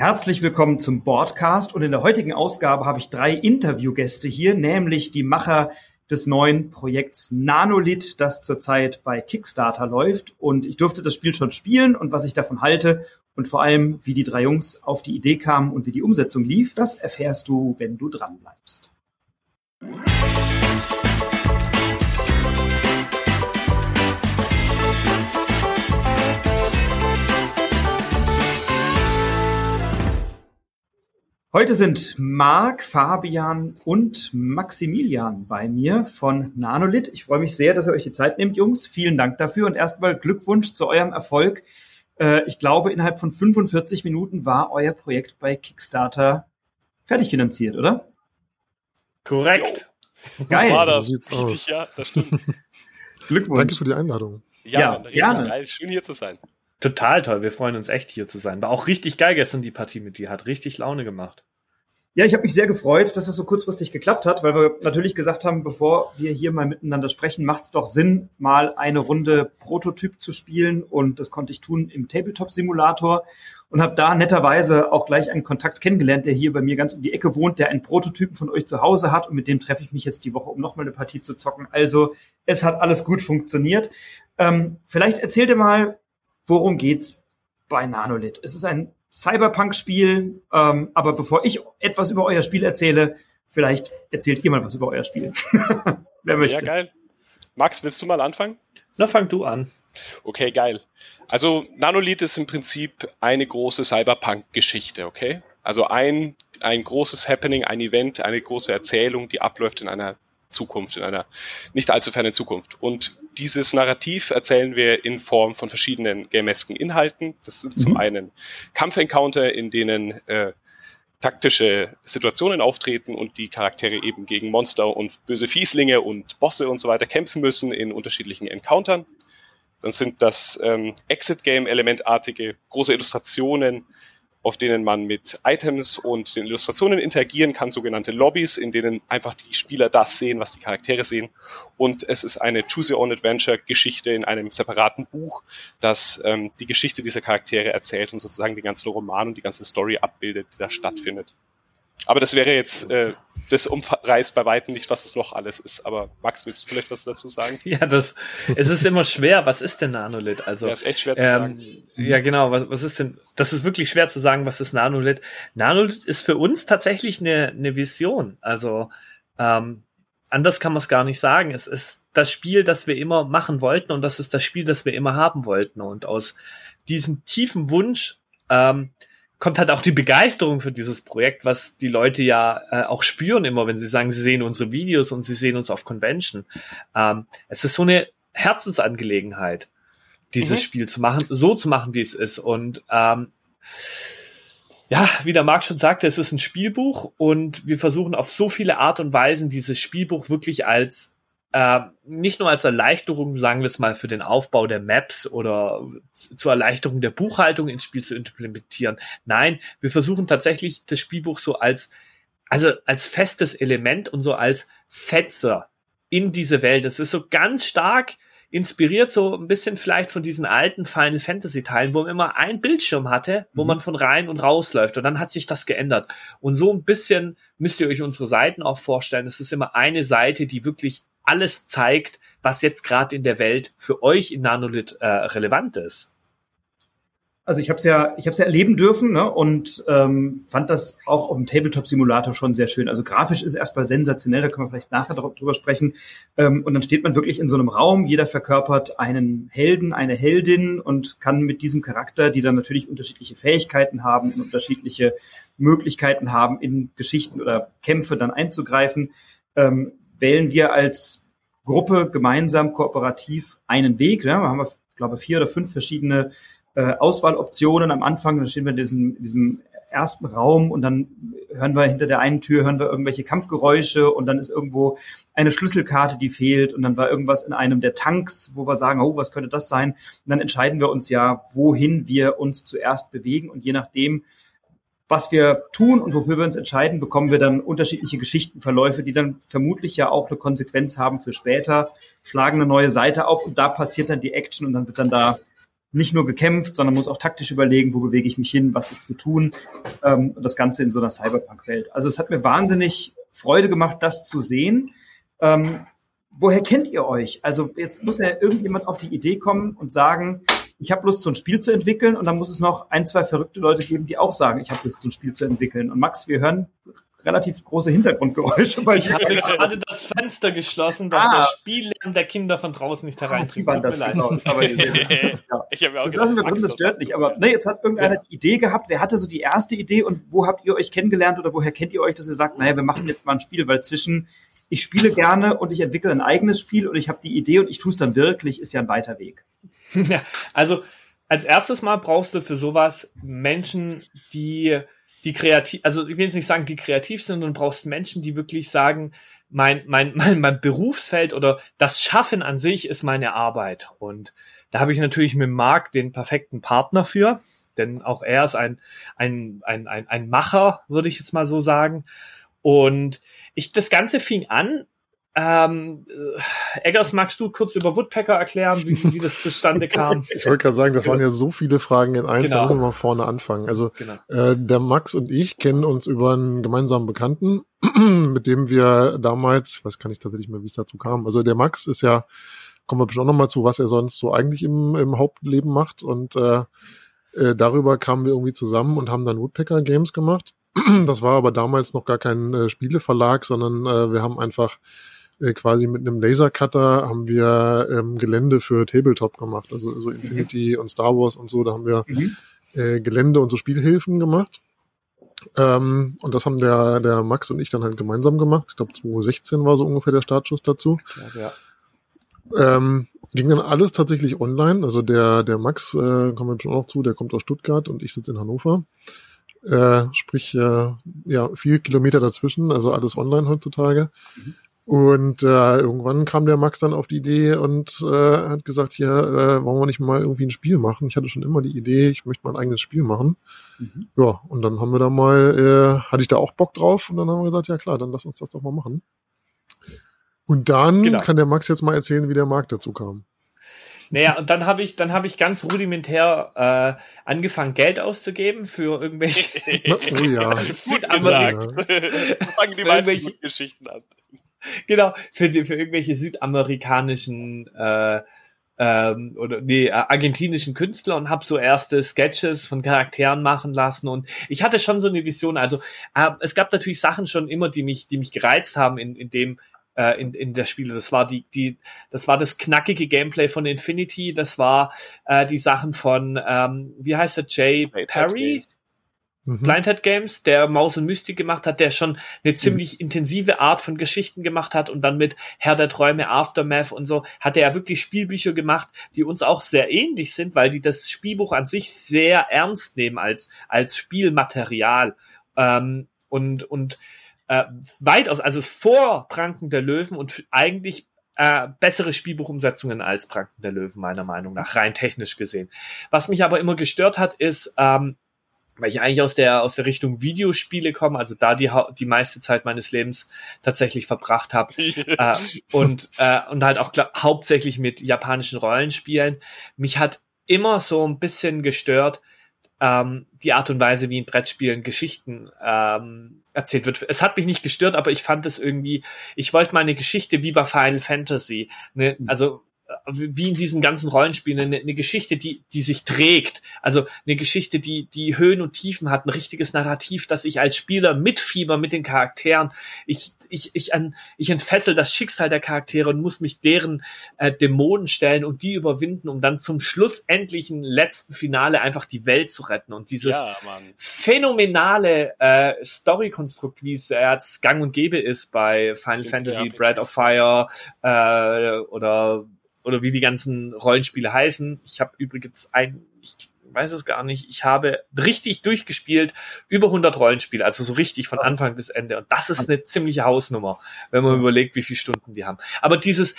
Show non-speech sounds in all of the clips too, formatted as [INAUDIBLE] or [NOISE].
Herzlich willkommen zum Boardcast und in der heutigen Ausgabe habe ich drei Interviewgäste hier, nämlich die Macher des neuen Projekts Nanolith, das zurzeit bei Kickstarter läuft. Und ich durfte das Spiel schon spielen und was ich davon halte und vor allem, wie die drei Jungs auf die Idee kamen und wie die Umsetzung lief, das erfährst du, wenn du dran bleibst. Heute sind Marc, Fabian und Maximilian bei mir von Nanolith. Ich freue mich sehr, dass ihr euch die Zeit nehmt, Jungs. Vielen Dank dafür und erstmal Glückwunsch zu eurem Erfolg. Äh, ich glaube, innerhalb von 45 Minuten war euer Projekt bei Kickstarter fertig finanziert, oder? Korrekt. Jo. Geil. War das. So Richtig, ja, das stimmt. [LAUGHS] Glückwunsch. Danke für die Einladung. Ja, ja gerne. geil. Schön hier zu sein. Total toll. Wir freuen uns echt hier zu sein. War auch richtig geil gestern die Partie mit dir. Hat richtig Laune gemacht. Ja, ich habe mich sehr gefreut, dass das so kurzfristig geklappt hat, weil wir natürlich gesagt haben, bevor wir hier mal miteinander sprechen, macht es doch Sinn, mal eine Runde Prototyp zu spielen. Und das konnte ich tun im Tabletop-Simulator und habe da netterweise auch gleich einen Kontakt kennengelernt, der hier bei mir ganz um die Ecke wohnt, der einen Prototypen von euch zu Hause hat und mit dem treffe ich mich jetzt die Woche, um nochmal eine Partie zu zocken. Also es hat alles gut funktioniert. Ähm, vielleicht erzählt ihr mal, worum geht's bei Nanolith? Es ist ein Cyberpunk-Spiel, ähm, aber bevor ich etwas über euer Spiel erzähle, vielleicht erzählt ihr mal was über euer Spiel. [LAUGHS] Wer möchte? Ja, geil. Max, willst du mal anfangen? Na, fang du an. Okay, geil. Also Nanolith ist im Prinzip eine große Cyberpunk-Geschichte, okay? Also ein, ein großes Happening, ein Event, eine große Erzählung, die abläuft in einer Zukunft, in einer nicht allzu fernen Zukunft. Und dieses Narrativ erzählen wir in Form von verschiedenen gamesken Inhalten. Das sind mhm. zum einen Kampfencounter, in denen äh, taktische Situationen auftreten und die Charaktere eben gegen Monster und böse Fieslinge und Bosse und so weiter kämpfen müssen in unterschiedlichen Encountern. Dann sind das ähm, Exit-Game-elementartige große Illustrationen, auf denen man mit Items und den Illustrationen interagieren kann, sogenannte Lobbys, in denen einfach die Spieler das sehen, was die Charaktere sehen. Und es ist eine Choose Your Own Adventure Geschichte in einem separaten Buch, das ähm, die Geschichte dieser Charaktere erzählt und sozusagen den ganzen Roman und die ganze Story abbildet, die da stattfindet. Aber das wäre jetzt, äh, das umreißt bei weitem nicht, was es noch alles ist. Aber Max, willst du vielleicht was dazu sagen? [LAUGHS] Ja, das, es ist immer schwer. Was ist denn Nanolith? Also, ja, ist echt schwer zu ähm, sagen. Ja, genau. Was, was ist denn, das ist wirklich schwer zu sagen, was ist Nanolith? Nanolith ist für uns tatsächlich eine, eine Vision. Also, ähm, anders kann man es gar nicht sagen. Es ist das Spiel, das wir immer machen wollten und das ist das Spiel, das wir immer haben wollten. Und aus diesem tiefen Wunsch, ähm, kommt halt auch die Begeisterung für dieses Projekt, was die Leute ja äh, auch spüren immer, wenn sie sagen, sie sehen unsere Videos und sie sehen uns auf Convention. Ähm, es ist so eine Herzensangelegenheit, dieses mhm. Spiel zu machen, so zu machen, wie es ist. Und ähm, ja, wie der Marc schon sagte, es ist ein Spielbuch und wir versuchen auf so viele Art und Weisen dieses Spielbuch wirklich als äh, nicht nur als Erleichterung, sagen wir es mal, für den Aufbau der Maps oder zur Erleichterung der Buchhaltung ins Spiel zu implementieren. Nein, wir versuchen tatsächlich das Spielbuch so als, also als festes Element und so als Fetzer in diese Welt. Es ist so ganz stark inspiriert so ein bisschen vielleicht von diesen alten Final Fantasy Teilen, wo man immer ein Bildschirm hatte, wo mhm. man von rein und raus läuft und dann hat sich das geändert. Und so ein bisschen müsst ihr euch unsere Seiten auch vorstellen. Es ist immer eine Seite, die wirklich alles zeigt, was jetzt gerade in der Welt für euch in Nanolith äh, relevant ist. Also ich habe es ja, ich habe ja erleben dürfen ne, und ähm, fand das auch auf dem Tabletop-Simulator schon sehr schön. Also grafisch ist erstmal sensationell, da können wir vielleicht nachher drüber sprechen. Ähm, und dann steht man wirklich in so einem Raum, jeder verkörpert einen Helden, eine Heldin und kann mit diesem Charakter, die dann natürlich unterschiedliche Fähigkeiten haben, unterschiedliche Möglichkeiten haben, in Geschichten oder Kämpfe dann einzugreifen, ähm, wählen wir als Gruppe gemeinsam kooperativ einen Weg. Ne? Da haben wir, glaube vier oder fünf verschiedene äh, Auswahloptionen am Anfang. Dann stehen wir in diesem, diesem ersten Raum und dann hören wir hinter der einen Tür hören wir irgendwelche Kampfgeräusche und dann ist irgendwo eine Schlüsselkarte, die fehlt und dann war irgendwas in einem der Tanks, wo wir sagen, oh, was könnte das sein? Und dann entscheiden wir uns ja, wohin wir uns zuerst bewegen und je nachdem, was wir tun und wofür wir uns entscheiden, bekommen wir dann unterschiedliche Geschichtenverläufe, die dann vermutlich ja auch eine Konsequenz haben für später, schlagen eine neue Seite auf und da passiert dann die Action und dann wird dann da nicht nur gekämpft, sondern muss auch taktisch überlegen, wo bewege ich mich hin, was ist zu tun. Ähm, das Ganze in so einer Cyberpunk-Welt. Also es hat mir wahnsinnig Freude gemacht, das zu sehen. Ähm, woher kennt ihr euch? Also jetzt muss ja irgendjemand auf die Idee kommen und sagen, ich habe Lust, so ein Spiel zu entwickeln und dann muss es noch ein, zwei verrückte Leute geben, die auch sagen, ich habe Lust, so ein Spiel zu entwickeln. Und Max, wir hören relativ große Hintergrundgeräusche. Weil ich habe gerade das Fenster geschlossen, dass ah. der Spiellärm der Kinder von draußen nicht hereintrinkt. Ah, das genau. aber, [LAUGHS] ja. Ich habe ja auch das lassen wir drin, das stört nicht. Aber ne, jetzt hat irgendeiner ja. die Idee gehabt. Wer hatte so die erste Idee und wo habt ihr euch kennengelernt oder woher kennt ihr euch, dass ihr sagt, naja, wir machen jetzt mal ein Spiel, weil zwischen ich spiele gerne und ich entwickle ein eigenes Spiel und ich habe die Idee und ich tue es dann wirklich, ist ja ein weiter Weg. [LAUGHS] Also als erstes Mal brauchst du für sowas Menschen, die die kreativ, also ich will jetzt nicht sagen, die kreativ sind, und brauchst Menschen, die wirklich sagen, mein, mein, [LAUGHS] mein, mein Berufsfeld oder das Schaffen an sich ist meine Arbeit. Und da habe ich natürlich mit Marc den perfekten Partner für, denn auch er ist ein, ein, ein, ein, ein Macher, würde ich jetzt mal so sagen. Und ich, das Ganze fing an ähm, äh, Eggers, magst du kurz über Woodpecker erklären, wie, wie das zustande kam? [LAUGHS] Ich wollte gerade sagen, das waren ja so viele Fragen in eins, genau. da müssen wir mal vorne anfangen. Also genau. äh, der Max und ich kennen uns über einen gemeinsamen Bekannten, [CLEARS THROAT] mit dem wir damals, weiß kann ich tatsächlich mehr, wie es dazu kam. Also der Max ist ja, kommen wir bestimmt auch nochmal zu, was er sonst so eigentlich im, im Hauptleben macht. Und äh, äh, darüber kamen wir irgendwie zusammen und haben dann Woodpecker Games gemacht. [CLEARS THROAT] Das war aber damals noch gar kein äh, Spieleverlag, sondern äh, wir haben einfach äh, quasi mit einem Lasercutter haben wir ähm, Gelände für Tabletop gemacht, also so Infinity mhm. und Star Wars und so, da haben wir mhm. äh, Gelände und so Spielhilfen gemacht. Ähm, und das haben der, der Max und ich dann halt gemeinsam gemacht. Ich glaube 2016 war so ungefähr der Startschuss dazu. Ja, ja. Ähm, ging dann alles tatsächlich online. Also der, der Max, äh, kommen wir schon noch zu, der kommt aus Stuttgart und ich sitze in Hannover. Äh, sprich, äh, ja, vier Kilometer dazwischen, also alles online heutzutage. Mhm. Und äh, irgendwann kam der Max dann auf die Idee und äh, hat gesagt, hier, äh, wollen wir nicht mal irgendwie ein Spiel machen? Ich hatte schon immer die Idee, ich möchte mal ein eigenes Spiel machen. Mhm. Ja, und dann haben wir da mal, äh, hatte ich da auch Bock drauf und dann haben wir gesagt, ja klar, dann lass uns das doch mal machen. Und dann genau. kann der Max jetzt mal erzählen, wie der Markt dazu kam. Naja, und dann habe ich, dann habe ich ganz rudimentär äh, angefangen, Geld auszugeben für irgendwelche [LAUGHS] oh ja. [LAUGHS] Südamerika. [LAUGHS] Fangen die meisten Geschichten an [LAUGHS] genau, für, für irgendwelche südamerikanischen äh, ähm, oder nee, argentinischen Künstler und habe so erste Sketches von Charakteren machen lassen und ich hatte schon so eine Vision. Also äh, es gab natürlich Sachen schon immer, die mich, die mich gereizt haben in, in dem äh, in, in der Spiele. Das war die, die, das war das knackige Gameplay von Infinity. Das war äh, die Sachen von, ähm, wie heißt der Jay Perry? Mhm. Blindhead Games, der Maus und Mystik gemacht hat, der schon eine ziemlich mhm. intensive Art von Geschichten gemacht hat und dann mit Herr der Träume, Aftermath und so, hat er ja wirklich Spielbücher gemacht, die uns auch sehr ähnlich sind, weil die das Spielbuch an sich sehr ernst nehmen als, als Spielmaterial. Ähm, und, und äh, weitaus, also vor Pranken der Löwen und eigentlich äh, bessere Spielbuchumsetzungen als Pranken der Löwen, meiner Meinung nach, rein technisch gesehen. Was mich aber immer gestört hat, ist, ähm, weil ich eigentlich aus der aus der Richtung Videospiele komme, also da die die meiste Zeit meines Lebens tatsächlich verbracht habe [LAUGHS] äh, und äh, und halt auch glaub, hauptsächlich mit japanischen Rollenspielen. Mich hat immer so ein bisschen gestört ähm, die Art und Weise, wie in Brettspielen Geschichten ähm, erzählt wird. Es hat mich nicht gestört, aber ich fand es irgendwie. Ich wollte mal eine Geschichte wie bei Final Fantasy, ne, also wie in diesen ganzen Rollenspielen eine, eine, Geschichte, die, die sich trägt. Also eine Geschichte, die, die Höhen und Tiefen hat, ein richtiges Narrativ, dass ich als Spieler mitfieber mit den Charakteren. Ich, ich, ich, an, ich entfessel das Schicksal der Charaktere und muss mich deren äh, Dämonen stellen und die überwinden, um dann zum schlussendlichen letzten Finale einfach die Welt zu retten. Und dieses ja, phänomenale äh, Story-Konstrukt, wie es als gang und gäbe ist bei Final Fantasy, Breath of Fire äh, oder oder wie die ganzen Rollenspiele heißen. Ich habe übrigens ein, ich weiß es gar nicht, ich habe richtig durchgespielt über 100 Rollenspiele, also so richtig von Anfang bis Ende. Und das ist eine ziemliche Hausnummer, wenn man überlegt, wie viele Stunden die haben. Aber dieses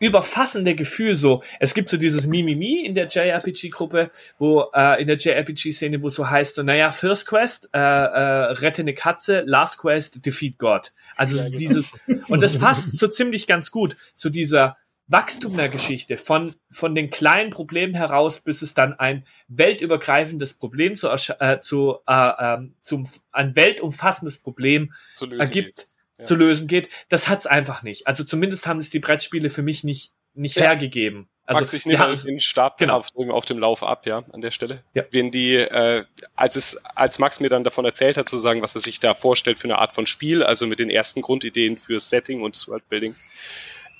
überfassende Gefühl so, es gibt so dieses Mimimi in der JRPG-Gruppe, wo äh, in der JRPG-Szene, wo so heißt, so, naja, First Quest, äh, äh, rette eine Katze, Last Quest, defeat God. Also ja, genau. dieses, und das passt so ziemlich ganz gut zu dieser Wachstum der Geschichte von, von den kleinen Problemen heraus, bis es dann ein weltübergreifendes Problem zu, äh, zu, äh, ähm, zum, ein weltumfassendes Problem ergibt, ja. zu lösen geht. Das hat's einfach nicht. Also zumindest haben es die Brettspiele für mich nicht, nicht ja. hergegeben. Also Max, ich nehme den Stab genau. auf, dem Lauf ab, ja, an der Stelle. Ja. Wenn die, äh, als es, als Max mir dann davon erzählt hat, sozusagen, was er sich da vorstellt für eine Art von Spiel, also mit den ersten Grundideen fürs Setting und Worldbuilding,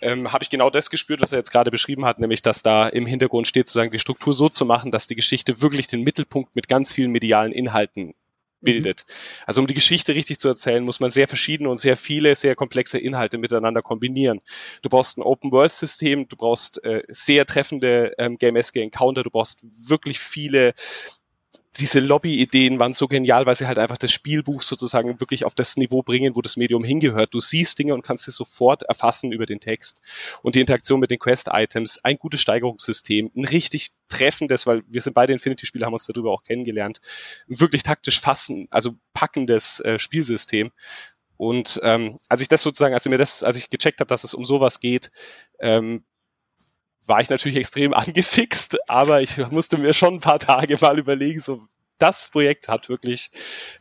ähm, habe ich genau das gespürt, was er jetzt gerade beschrieben hat, nämlich dass da im Hintergrund steht, sozusagen die Struktur so zu machen, dass die Geschichte wirklich den Mittelpunkt mit ganz vielen medialen Inhalten bildet. Mhm. Also um die Geschichte richtig zu erzählen, muss man sehr verschiedene und sehr viele, sehr komplexe Inhalte miteinander kombinieren. Du brauchst ein Open-World-System, du brauchst äh, sehr treffende ähm, Game-esque Encounter, du brauchst wirklich viele diese Lobby-Ideen waren so genial, weil sie halt einfach das Spielbuch sozusagen wirklich auf das Niveau bringen, wo das Medium hingehört. Du siehst Dinge und kannst sie sofort erfassen über den Text. Und die Interaktion mit den Quest-Items, ein gutes Steigerungssystem, ein richtig treffendes, weil wir sind beide Infinity-Spieler, haben uns darüber auch kennengelernt, ein wirklich taktisch fassen, also packendes äh, Spielsystem. Und ähm, als ich das sozusagen, als ich mir das, als ich gecheckt habe, dass es um sowas geht, ähm, war ich natürlich extrem [LAUGHS] angefixt, aber ich musste mir schon ein paar Tage mal überlegen, so das Projekt hat wirklich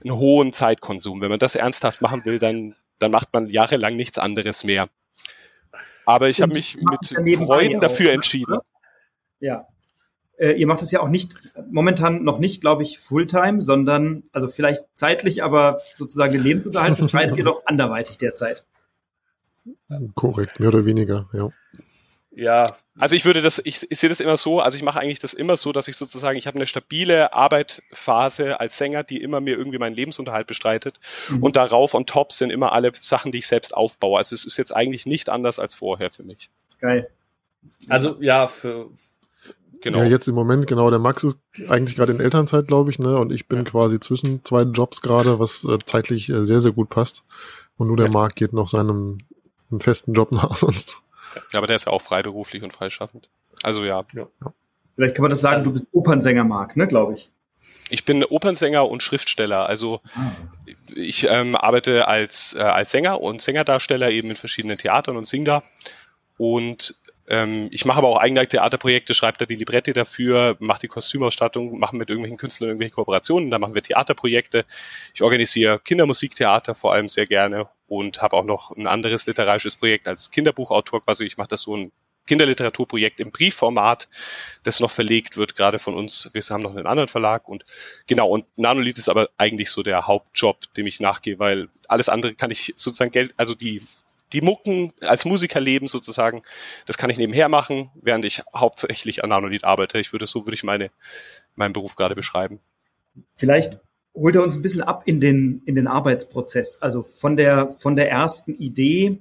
einen hohen Zeitkonsum. Wenn man das ernsthaft machen will, dann, dann macht man jahrelang nichts anderes mehr. Aber ich habe mich mit Freuden dafür auch, entschieden. Ja. Äh, ihr macht das ja auch nicht, momentan noch nicht, glaube ich, Fulltime, sondern, also vielleicht zeitlich, aber sozusagen den Lebensunterhalt betreibt ihr doch anderweitig derzeit. Korrekt, mehr oder weniger, ja. Ja, also ich würde das, ich, ich sehe das immer so, also ich mache eigentlich das immer so, dass ich sozusagen, ich habe eine stabile Arbeitphase als Sänger, die immer mir irgendwie meinen Lebensunterhalt bestreitet mhm. und darauf on top sind immer alle Sachen, die ich selbst aufbaue. Also es ist jetzt eigentlich nicht anders als vorher für mich. Geil. Also ja, für Genau. Ja, jetzt im Moment, genau, der Max ist eigentlich gerade in Elternzeit, glaube ich, ne? Und ich bin ja. quasi zwischen zwei Jobs gerade, was äh, zeitlich äh, sehr, sehr gut passt. Und nur der ja. Marc geht noch seinem festen Job [LAUGHS] nach sonst. Ja, aber der ist ja auch freiberuflich und freischaffend. Also ja. ja. Vielleicht kann man das sagen, du bist Opernsänger, Marc, ne, glaube ich. Ich bin Opernsänger und Schriftsteller. Also ah. ich ähm, arbeite als, äh, als Sänger und Sängerdarsteller eben in verschiedenen Theatern und sing da. Und ähm, ich mache aber auch eigene Theaterprojekte, schreibe da die Libretti dafür, mache die Kostümausstattung, mache mit irgendwelchen Künstlern irgendwelche Kooperationen, da machen wir Theaterprojekte. Ich organisiere Kindermusiktheater vor allem sehr gerne und habe auch noch ein anderes literarisches Projekt als Kinderbuchautor quasi. Ich mache das so ein Kinderliteraturprojekt im Briefformat, das noch verlegt wird, gerade von uns. Wir haben noch einen anderen Verlag und genau, und Nanolith ist aber eigentlich so der Hauptjob, dem ich nachgehe, weil alles andere kann ich sozusagen Geld, also die die Mucken als Musiker leben sozusagen, das kann ich nebenher machen, während ich hauptsächlich an Nanolied arbeite. Ich würde so würde ich meine meinen Beruf gerade beschreiben. Vielleicht holt er uns ein bisschen ab in den in den Arbeitsprozess, also von der von der ersten Idee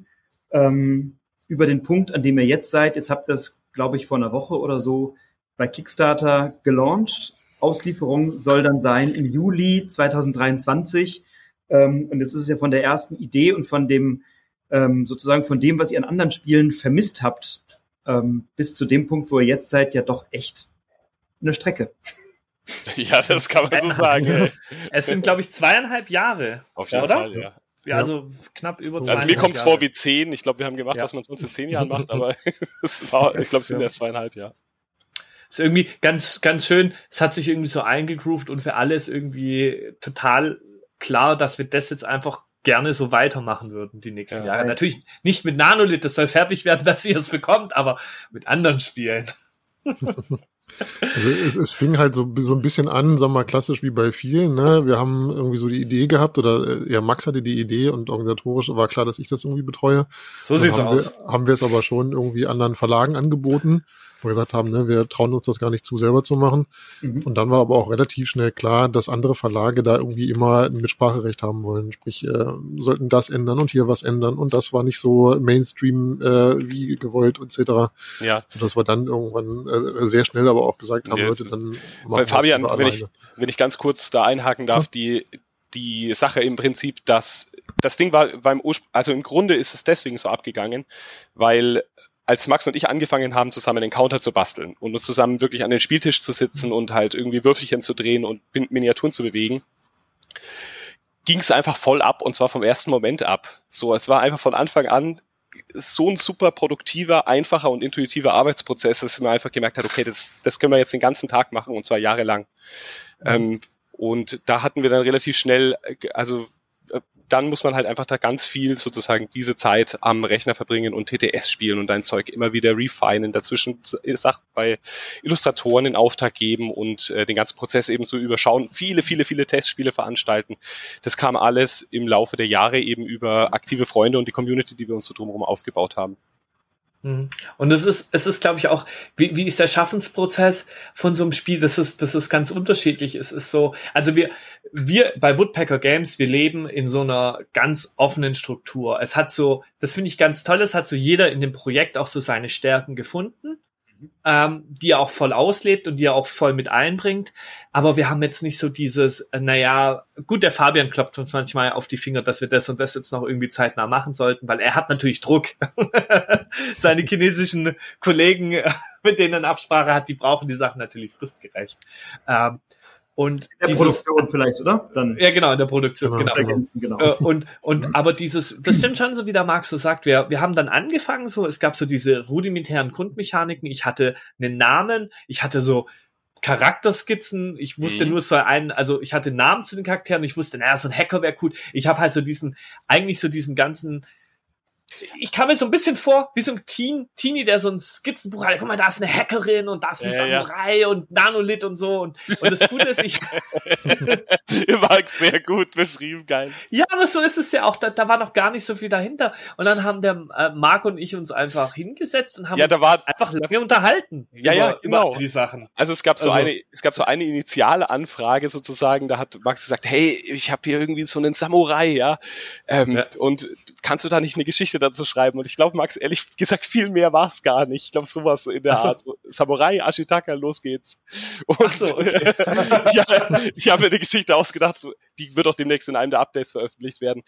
ähm, über den Punkt, an dem ihr jetzt seid. Jetzt habt ihr das, glaube ich, vor einer Woche oder so bei Kickstarter gelauncht. Auslieferung soll dann sein im Juli 2023. Ähm, und jetzt ist es ja von der ersten Idee und von dem ähm, sozusagen von dem, was ihr an anderen Spielen vermisst habt, ähm, bis zu dem Punkt, wo ihr jetzt seid, ja doch echt eine Strecke. [LAUGHS] Ja, das kann man so sagen. Es sind, [LAUGHS] glaube ich, zweieinhalb Jahre. Auf jeden oder? Fall, ja. Ja, also knapp über zwei. Also mir kommt es vor wie zehn. Ich glaube, wir haben gemacht, ja. was man sonst in zehn Jahren macht, aber [LAUGHS] es war, ich glaube, es sind erst zweieinhalb Jahre. Ist irgendwie ganz, ganz schön. Es hat sich irgendwie so eingegroovt und für alles irgendwie total klar, dass wir das jetzt einfach gerne so weitermachen würden die nächsten ja, Jahre. Natürlich nicht mit Nanolith, das soll fertig werden, [LAUGHS] dass ihr es bekommt, aber mit anderen Spielen. [LAUGHS] Also es, es fing halt so, so ein bisschen an, sagen wir mal, klassisch wie bei vielen. Ne? Wir haben irgendwie so die Idee gehabt, oder äh, ja, Max hatte die Idee und organisatorisch war klar, dass ich das irgendwie betreue. So sieht's haben aus. Wir, haben wir es aber schon irgendwie anderen Verlagen angeboten wo wir gesagt haben, ne, wir trauen uns das gar nicht zu selber zu machen. Mhm. Und dann war aber auch relativ schnell klar, dass andere Verlage da irgendwie immer ein Mitspracherecht haben wollen. Sprich, äh, sollten das ändern und hier was ändern. Und das war nicht so Mainstream äh, wie gewollt etc. Ja. Sodass wir dann irgendwann äh, sehr schnell aber auch gesagt haben, ja, Leute, dann machen Fabian, wenn ich, wenn ich ganz kurz da einhaken darf, ja. die die Sache im Prinzip, dass das Ding war beim Ursprung, also im Grunde ist es deswegen so abgegangen, weil als Max und ich angefangen haben, zusammen den Counter zu basteln und uns zusammen wirklich an den Spieltisch zu sitzen und halt irgendwie Würfelchen zu drehen und Miniaturen zu bewegen, ging es einfach voll ab und zwar vom ersten Moment ab. So, es war einfach von Anfang an so ein super produktiver, einfacher und intuitiver Arbeitsprozess, dass man einfach gemerkt hat, okay, das, das können wir jetzt den ganzen Tag machen und zwar jahrelang. Mhm. Ähm, und da hatten wir dann relativ schnell, also dann muss man halt einfach da ganz viel sozusagen diese Zeit am Rechner verbringen und TTS spielen und dein Zeug immer wieder refinen, dazwischen Sachen bei Illustratoren in Auftrag geben und äh, den ganzen Prozess eben so überschauen, viele, viele, viele Testspiele veranstalten. Das kam alles im Laufe der Jahre eben über aktive Freunde und die Community, die wir uns so drumherum aufgebaut haben. Mhm. Und es ist, es ist, glaube ich, auch, wie, wie ist der Schaffensprozess von so einem Spiel? Das ist, das ist ganz unterschiedlich. Es ist so, also wir, wir bei Woodpecker Games, wir leben in so einer ganz offenen Struktur. Es hat so, das finde ich ganz toll, es hat so jeder in dem Projekt auch so seine Stärken gefunden ähm, die er auch voll auslebt und die er auch voll mit einbringt. Aber wir haben jetzt nicht so dieses, äh, naja, gut, der Fabian klopft uns manchmal auf die Finger, dass wir das und das jetzt noch irgendwie zeitnah machen sollten, weil er hat natürlich Druck. [LAUGHS] Seine chinesischen Kollegen, [LAUGHS] mit denen er Absprache hat, die brauchen die Sachen natürlich fristgerecht. Ähm, und in der dieses, Produktion vielleicht, oder? Dann ja, genau, in der Produktion, genau. genau. genau. Äh, und, und, aber dieses, das stimmt schon so, wie der Marx so sagt, wir, wir haben dann angefangen, so, es gab so diese rudimentären Grundmechaniken, ich hatte einen Namen, ich hatte so Charakterskizzen, ich wusste mhm. nur so einen, also ich hatte Namen zu den Charakteren, ich wusste, naja, so ein Hacker wäre cool. Ich habe halt so diesen, eigentlich so diesen ganzen, ich kam mir so ein bisschen vor, wie so ein Teen, Teenie, der so ein Skizzenbuch hat. Guck mal, da ist eine Hackerin und da ist ein ja, Samurai ja. und Nanolith und so. Und, und das Gute ist, ich. [LAUGHS] Ihr mag's sehr gut beschrieben, geil. Ja, aber so ist es ja auch. Da, da war noch gar nicht so viel dahinter. Und dann haben der äh, Marc und ich uns einfach hingesetzt und haben ja, da war, einfach lange unterhalten. Ja, über, ja, genau. die Sachen. Also es gab so also, eine, es gab so eine initiale Anfrage sozusagen. Da hat Max gesagt, hey, ich habe hier irgendwie so einen Samurai, ja. Ähm, ja. Und kannst du da nicht eine Geschichte dazu schreiben? Und ich glaube, Max, ehrlich gesagt, viel mehr war es gar nicht. Ich glaube, sowas in der so. Art. So, Samurai, Ashitaka, los geht's. Und so, okay. [LAUGHS] ja, ich habe mir eine Geschichte ausgedacht, die wird auch demnächst in einem der Updates veröffentlicht werden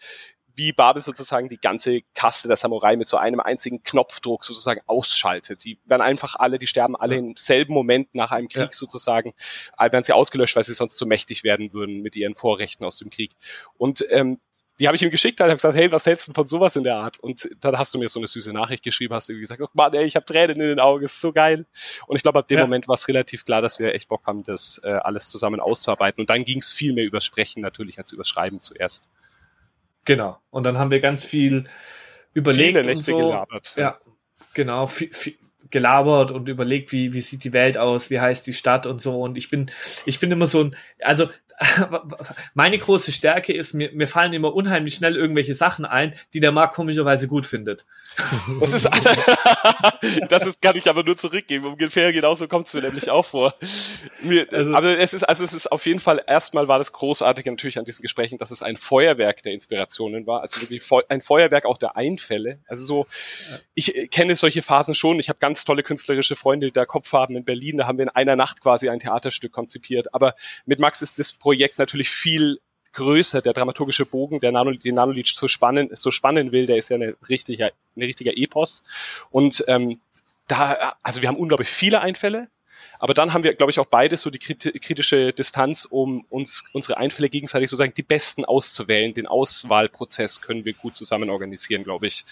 wie Babel sozusagen die ganze Kaste der Samurai mit so einem einzigen Knopfdruck sozusagen ausschaltet. Die werden einfach alle, die sterben alle im selben Moment nach einem Krieg ja. sozusagen, werden sie ausgelöscht, weil sie sonst zu mächtig werden würden mit ihren Vorrechten aus dem Krieg. Und ähm, die habe ich ihm geschickt, dann habe gesagt, hey, was hältst du von sowas in der Art? Und dann hast du mir so eine süße Nachricht geschrieben, hast du gesagt, oh Mann, ey, ich habe Tränen in den Augen, ist so geil. Und ich glaube, ab dem ja. Moment war es relativ klar, dass wir echt Bock haben, das äh, alles zusammen auszuarbeiten. Und dann ging es viel mehr übers Sprechen natürlich als übers Schreiben zuerst. Genau. Und dann haben wir ganz viel überlegt Viele Nächte und so. gelabert. Ja, genau. Viel, viel, gelabert und überlegt, wie, wie sieht die Welt aus, wie heißt die Stadt und so. Und ich bin, ich bin immer so ein, also meine große Stärke ist, mir, mir fallen immer unheimlich schnell irgendwelche Sachen ein, die der Markt komischerweise gut findet. Das ist, [LAUGHS] das ist, kann ich aber nur zurückgeben. Ungefähr genauso kommt es mir nämlich auch vor. Mir, also, aber es ist, also es ist auf jeden Fall, erstmal war das Großartige natürlich an diesen Gesprächen, dass es ein Feuerwerk der Inspirationen war. Also wirklich ein Feuerwerk auch der Einfälle. Also so, ich kenne solche Phasen schon. Ich habe ganz tolle künstlerische Freunde, die da Kopf haben in Berlin. Da haben wir in einer Nacht quasi ein Theaterstück konzipiert. Aber mit Max ist das Projekt natürlich viel größer, der dramaturgische Bogen, der Nano, den Nanolied so spannen, so spannen will, der ist ja eine richtige, eine richtiger Epos. Und ähm, da, also wir haben unglaublich viele Einfälle, aber dann haben wir, glaube ich, auch beide so die kritische Distanz, um uns unsere Einfälle gegenseitig sozusagen die besten auszuwählen. Den Auswahlprozess können wir gut zusammen organisieren, glaube ich.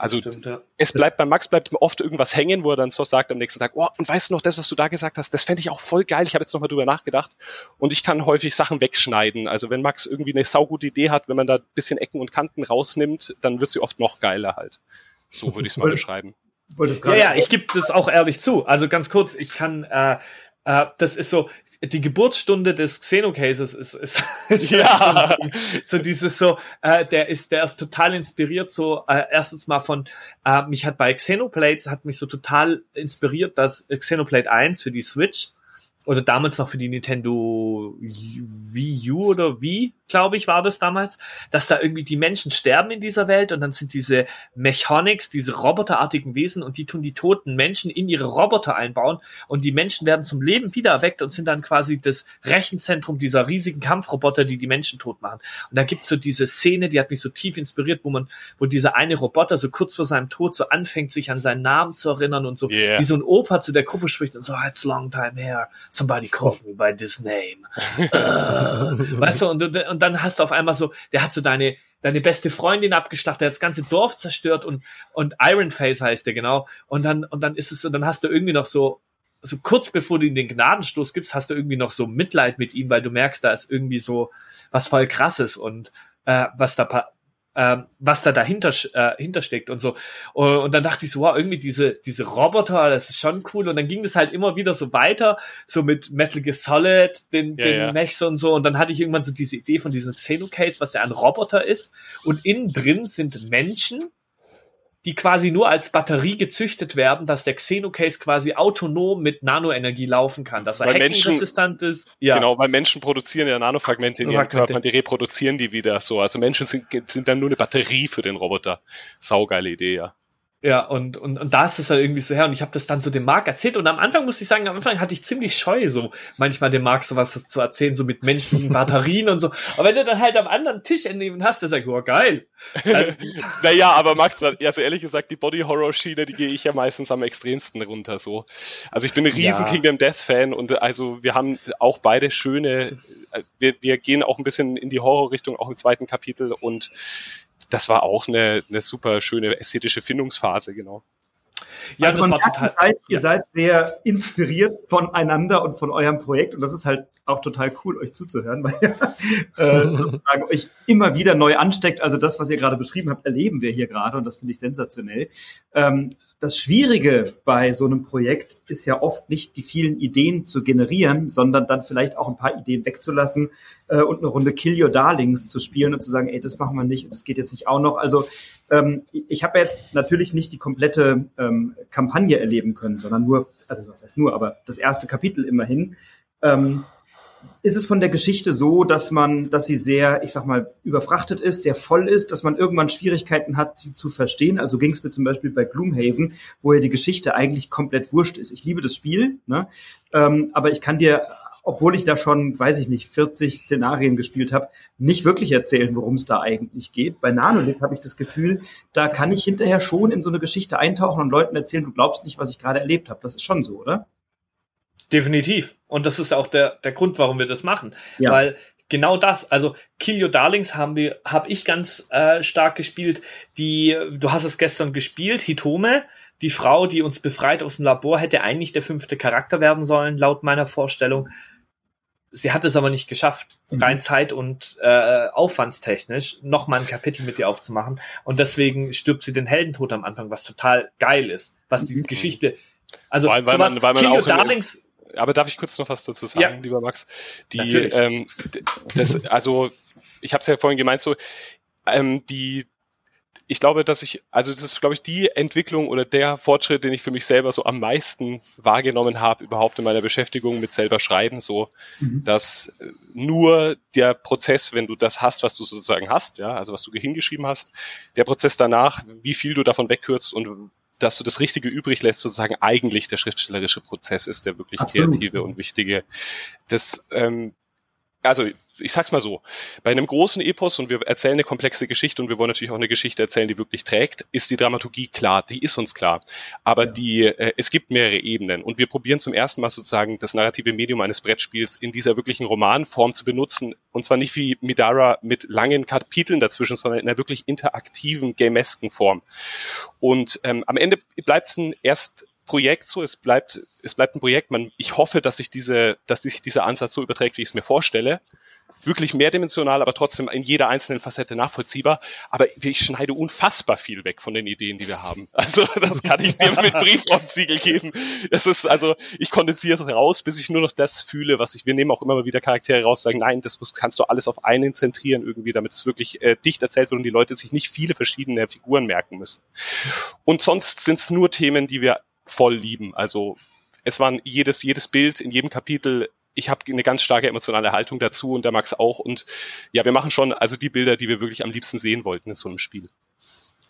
Also Stimmt, ja. es bleibt bei Max bleibt oft irgendwas hängen, wo er dann so sagt am nächsten Tag, oh, und weißt du noch das, was du da gesagt hast, das fände ich auch voll geil. Ich habe jetzt nochmal drüber nachgedacht und ich kann häufig Sachen wegschneiden. Also wenn Max irgendwie eine saugute Idee hat, wenn man da ein bisschen Ecken und Kanten rausnimmt, dann wird sie oft noch geiler halt. So würde ich es mal beschreiben. Ja, ja, ich gebe das auch ehrlich zu. Also ganz kurz, ich kann, äh, äh, das ist so, die Geburtsstunde des Xenocases ist, ist, [LAUGHS] ist ja. [LAUGHS] so, dieses so, äh, der ist, der ist total inspiriert, so äh, erstens mal von, äh, mich hat bei Xenoblades, hat mich so total inspiriert, dass Xenoblade 1 für die Switch oder damals noch für die Nintendo Wii U oder Wii, glaube ich, war das damals, dass da irgendwie die Menschen sterben in dieser Welt und dann sind diese Mechanics, diese roboterartigen Wesen und die tun die toten Menschen in ihre Roboter einbauen und die Menschen werden zum Leben wieder erweckt und sind dann quasi das Rechenzentrum dieser riesigen Kampfroboter, die die Menschen tot machen. Und da gibt's so diese Szene, die hat mich so tief inspiriert, wo man, wo dieser eine Roboter so kurz vor seinem Tod so anfängt, sich an seinen Namen zu erinnern und so, yeah. wie so ein Opa zu der Gruppe spricht und so, it's long time here somebody called me by this name. uh, [LAUGHS] weißt du, und, und und dann hast du auf einmal so, der hat so deine, deine beste Freundin abgestacht, der hat das ganze Dorf zerstört und, und Iron Face heißt der, genau. Und dann, und dann ist es so, dann hast du irgendwie noch so, so kurz bevor du ihn den Gnadenstoß gibst, hast du irgendwie noch so Mitleid mit ihm, weil du merkst, da ist irgendwie so was voll krasses und äh, was da ähm, was da dahinter äh, hintersteckt und so. Und, und, dann dachte ich so, wow, irgendwie diese, diese Roboter, das ist schon cool. Und dann ging das halt immer wieder so weiter, so mit Metal Gear Solid, den, ja, den ja. Mechs und so. Und dann hatte ich irgendwann so diese Idee von diesem Xenocase, was ja ein Roboter ist. Und innen drin sind Menschen, die quasi nur als Batterie gezüchtet werden, dass der Xenocase quasi autonom mit Nanoenergie laufen kann, dass er hacking-resistant ist. Ja. Genau, weil Menschen produzieren ja Nanofragmente in ihren Körpern, die reproduzieren die wieder so. Also Menschen sind, sind dann nur eine Batterie für den Roboter. Saugeile Idee, ja. Ja, und, und, und da ist es halt irgendwie so her. Und ich habe das dann so dem Marc erzählt. Und am Anfang muss ich sagen, am Anfang hatte ich ziemlich Scheu, so manchmal dem Marc sowas zu erzählen, so mit menschlichen [LAUGHS] Batterien und so. Aber wenn du dann halt am anderen Tisch entnehmen hast, dann sag ich, oh geil. [LAUGHS] naja, aber Max, also ehrlich gesagt, die Body-Horror-Schiene, die gehe ich ja meistens am extremsten runter so. Also ich bin ein riesen ja. Kingdom Death-Fan und also wir haben auch beide schöne, äh, wir, wir gehen auch ein bisschen in die Horror-Richtung, auch im zweiten Kapitel und das war auch eine, eine super schöne ästhetische Findungsphase, genau. Ja, also das war total. Seid, ihr ja. seid sehr inspiriert voneinander und von eurem Projekt und das ist halt auch total cool, euch zuzuhören, [LAUGHS] weil ihr äh, sozusagen euch immer wieder neu ansteckt. Also das, was ihr gerade beschrieben habt, erleben wir hier gerade und das finde ich sensationell. Ähm, das Schwierige bei so einem Projekt ist ja oft nicht die vielen Ideen zu generieren, sondern dann vielleicht auch ein paar Ideen wegzulassen äh, und eine Runde Kill Your Darlings zu spielen und zu sagen, ey, das machen wir nicht und das geht jetzt nicht auch noch. Also ähm, ich habe jetzt natürlich nicht die komplette ähm, Kampagne erleben können, sondern nur, also was heißt nur, aber das erste Kapitel immerhin. Ähm, ist es von der Geschichte so, dass man, dass sie sehr, ich sag mal, überfrachtet ist, sehr voll ist, dass man irgendwann Schwierigkeiten hat, sie zu verstehen. Also ging es mir zum Beispiel bei Gloomhaven, wo ja die Geschichte eigentlich komplett wurscht ist. Ich liebe das Spiel, ne? ähm, aber ich kann dir, obwohl ich da schon, weiß ich nicht, 40 Szenarien gespielt habe, nicht wirklich erzählen, worum es da eigentlich geht. Bei Nanolith habe ich das Gefühl, da kann ich hinterher schon in so eine Geschichte eintauchen und Leuten erzählen, du glaubst nicht, was ich gerade erlebt habe. Das ist schon so, oder? Definitiv. Und das ist auch der, der Grund, warum wir das machen. Ja. Weil genau das, also Kill Your Darlings haben wir, habe ich ganz äh, stark gespielt. Die, du hast es gestern gespielt, Hitome, die Frau, die uns befreit aus dem Labor, hätte eigentlich der fünfte Charakter werden sollen, laut meiner Vorstellung. Sie hat es aber nicht geschafft, mhm. rein Zeit- und äh, aufwandstechnisch noch mal ein Kapitel mit ihr aufzumachen. Und deswegen stirbt sie den Heldentod am Anfang, was total geil ist, was die mhm. Geschichte. Also weil, weil sowas, man, weil man Kill Your Darlings aber darf ich kurz noch was dazu sagen, ja. lieber Max? Die, ähm, das, also ich habe es ja vorhin gemeint, so ähm, die ich glaube, dass ich, also das ist, glaube ich, die Entwicklung oder der Fortschritt, den ich für mich selber so am meisten wahrgenommen habe, überhaupt in meiner Beschäftigung mit selber Schreiben, so, mhm. dass nur der Prozess, wenn du das hast, was du sozusagen hast, ja, also was du hingeschrieben hast, der Prozess danach, wie viel du davon wegkürzt und dass du das Richtige übrig lässt, sozusagen eigentlich der schriftstellerische Prozess ist, der wirklich Absolut. kreative und wichtige. Das, ähm, also ich sag's mal so, bei einem großen Epos und wir erzählen eine komplexe Geschichte und wir wollen natürlich auch eine Geschichte erzählen, die wirklich trägt, ist die Dramaturgie klar, die ist uns klar. Aber ja. die, äh, es gibt mehrere Ebenen und wir probieren zum ersten Mal sozusagen das narrative Medium eines Brettspiels in dieser wirklichen Romanform zu benutzen und zwar nicht wie Midara mit langen Kapiteln dazwischen, sondern in einer wirklich interaktiven, gamesken Form. Und ähm, am Ende bleibt es ein erst Projekt so, es bleibt, es bleibt ein Projekt. Man, ich hoffe, dass sich diese, dass sich dieser Ansatz so überträgt, wie ich es mir vorstelle wirklich mehrdimensional, aber trotzdem in jeder einzelnen Facette nachvollziehbar. Aber ich schneide unfassbar viel weg von den Ideen, die wir haben. [LAUGHS] Also das kann ich dir mit Briefwortsiegel geben. Es ist also, ich kondensiere es raus, bis ich nur noch das fühle, was ich. Wir nehmen auch immer mal wieder Charaktere raus, sagen, nein, das muss, kannst du alles auf einen zentrieren irgendwie, damit es wirklich äh, dicht erzählt wird und die Leute sich nicht viele verschiedene Figuren merken müssen. Und sonst sind es nur Themen, die wir voll lieben. Also es waren jedes, jedes Bild in jedem Kapitel ich habe eine ganz starke emotionale Haltung dazu und der Max auch. Und ja, wir machen schon also die Bilder, die wir wirklich am liebsten sehen wollten in so einem Spiel.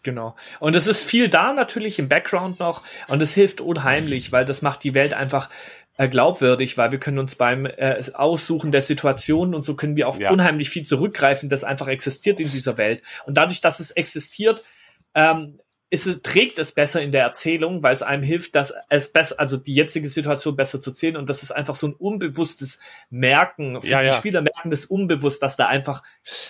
Genau. Und es ist viel da natürlich im Background noch und es hilft unheimlich, weil das macht die Welt einfach äh, glaubwürdig, weil wir können uns beim äh, Aussuchen der Situationen und so können wir auf ja. unheimlich viel zurückgreifen, das einfach existiert in dieser Welt. Und dadurch, dass es existiert, ähm, ist es, trägt es besser in der Erzählung, weil es einem hilft, dass es besser, also die jetzige Situation besser zu zählen und das ist einfach so ein unbewusstes Merken. Ja, die ja. Spieler merken das unbewusst, dass da einfach,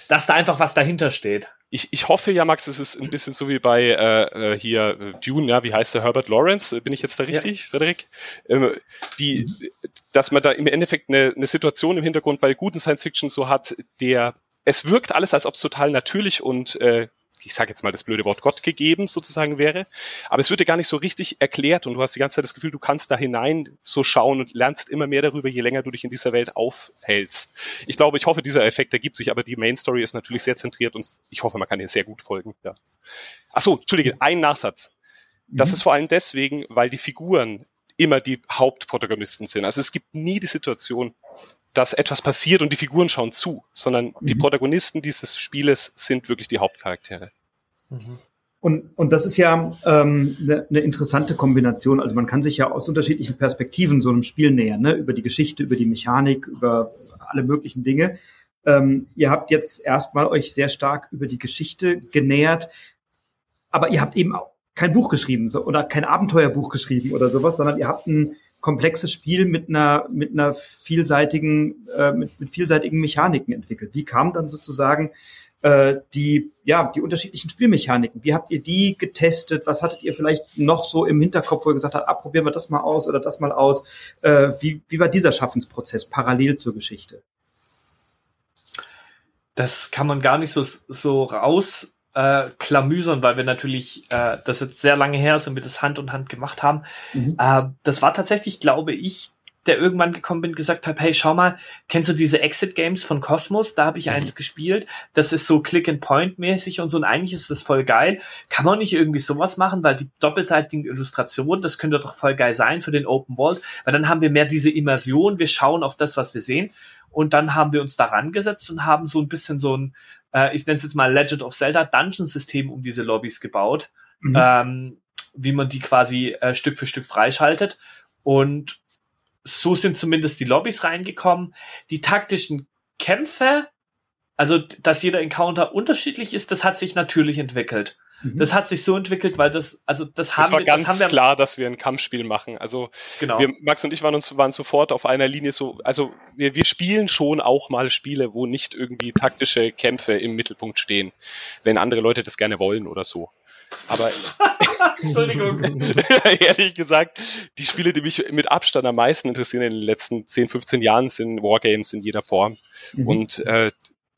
dass da einfach was dahinter steht. Ich, ich hoffe ja, Max, es ist ein bisschen so wie bei äh, äh, hier äh, Dune, ja, wie heißt der Herbert Lawrence? Bin ich jetzt da richtig, ja. Frederik? Ähm, die, dass man da im Endeffekt eine, eine Situation im Hintergrund bei guten Science Fiction so hat, der es wirkt alles, als ob es total natürlich und äh, ich sage jetzt mal das blöde Wort Gott gegeben sozusagen wäre, aber es wird dir gar nicht so richtig erklärt und du hast die ganze Zeit das Gefühl, du kannst da hinein so schauen und lernst immer mehr darüber, je länger du dich in dieser Welt aufhältst. Ich glaube, ich hoffe, dieser Effekt ergibt sich, aber die Main Story ist natürlich sehr zentriert und ich hoffe, man kann ihr sehr gut folgen. Ja. Ach so, Entschuldige, ein Nachsatz. Das mhm. ist vor allem deswegen, weil die Figuren immer die Hauptprotagonisten sind. Also es gibt nie die Situation, dass etwas passiert und die Figuren schauen zu, sondern mhm. die Protagonisten dieses Spieles sind wirklich die Hauptcharaktere. Mhm. Und, und das ist ja ähm, eine, eine interessante Kombination. Also man kann sich ja aus unterschiedlichen Perspektiven so einem Spiel nähern, ne? über die Geschichte, über die Mechanik, über alle möglichen Dinge. Ähm, ihr habt jetzt erstmal euch sehr stark über die Geschichte genähert, aber ihr habt eben auch kein Buch geschrieben so, oder kein Abenteuerbuch geschrieben oder sowas, sondern ihr habt ein komplexes Spiel mit einer mit einer vielseitigen äh, mit, mit vielseitigen Mechaniken entwickelt. Wie kam dann sozusagen äh, die ja die unterschiedlichen Spielmechaniken? Wie habt ihr die getestet? Was hattet ihr vielleicht noch so im Hinterkopf, wo ihr gesagt habt, ah, probieren wir das mal aus oder das mal aus? Äh, wie wie war dieser Schaffensprozess parallel zur Geschichte? Das kann man gar nicht so so raus äh, klamüsern, weil wir natürlich äh, das jetzt sehr lange her ist und wir das Hand und Hand gemacht haben. Mhm. Äh, das war tatsächlich, glaube ich, der irgendwann gekommen bin, gesagt hat, hey, schau mal, kennst du diese Exit-Games von Cosmos? Da habe ich mhm. eins gespielt. Das ist so Click-and-Point-mäßig und so und eigentlich ist das voll geil. Kann man nicht irgendwie sowas machen, weil die doppelseitigen Illustrationen, das könnte doch voll geil sein für den Open World, weil dann haben wir mehr diese Immersion, wir schauen auf das, was wir sehen und dann haben wir uns daran gesetzt und haben so ein bisschen so ein, äh, ich nenne es jetzt mal Legend of Zelda Dungeon-System um diese Lobbys gebaut, mhm. ähm, wie man die quasi äh, Stück für Stück freischaltet. Und so sind zumindest die Lobbys reingekommen. Die taktischen Kämpfe, also dass jeder Encounter unterschiedlich ist, das hat sich natürlich entwickelt. Mhm. Das hat sich so entwickelt, weil das, also das haben das war wir, ganz das haben wir, klar, dass wir ein Kampfspiel machen. Also genau. wir, Max und ich waren uns waren sofort auf einer Linie so, also wir, wir spielen schon auch mal Spiele, wo nicht irgendwie taktische Kämpfe im Mittelpunkt stehen, wenn andere Leute das gerne wollen oder so. Aber [LAUGHS] Entschuldigung. [LAUGHS] ehrlich gesagt, die Spiele, die mich mit Abstand am meisten interessieren in den letzten 10, 15 Jahren, sind Wargames in jeder Form. Mhm. Und äh,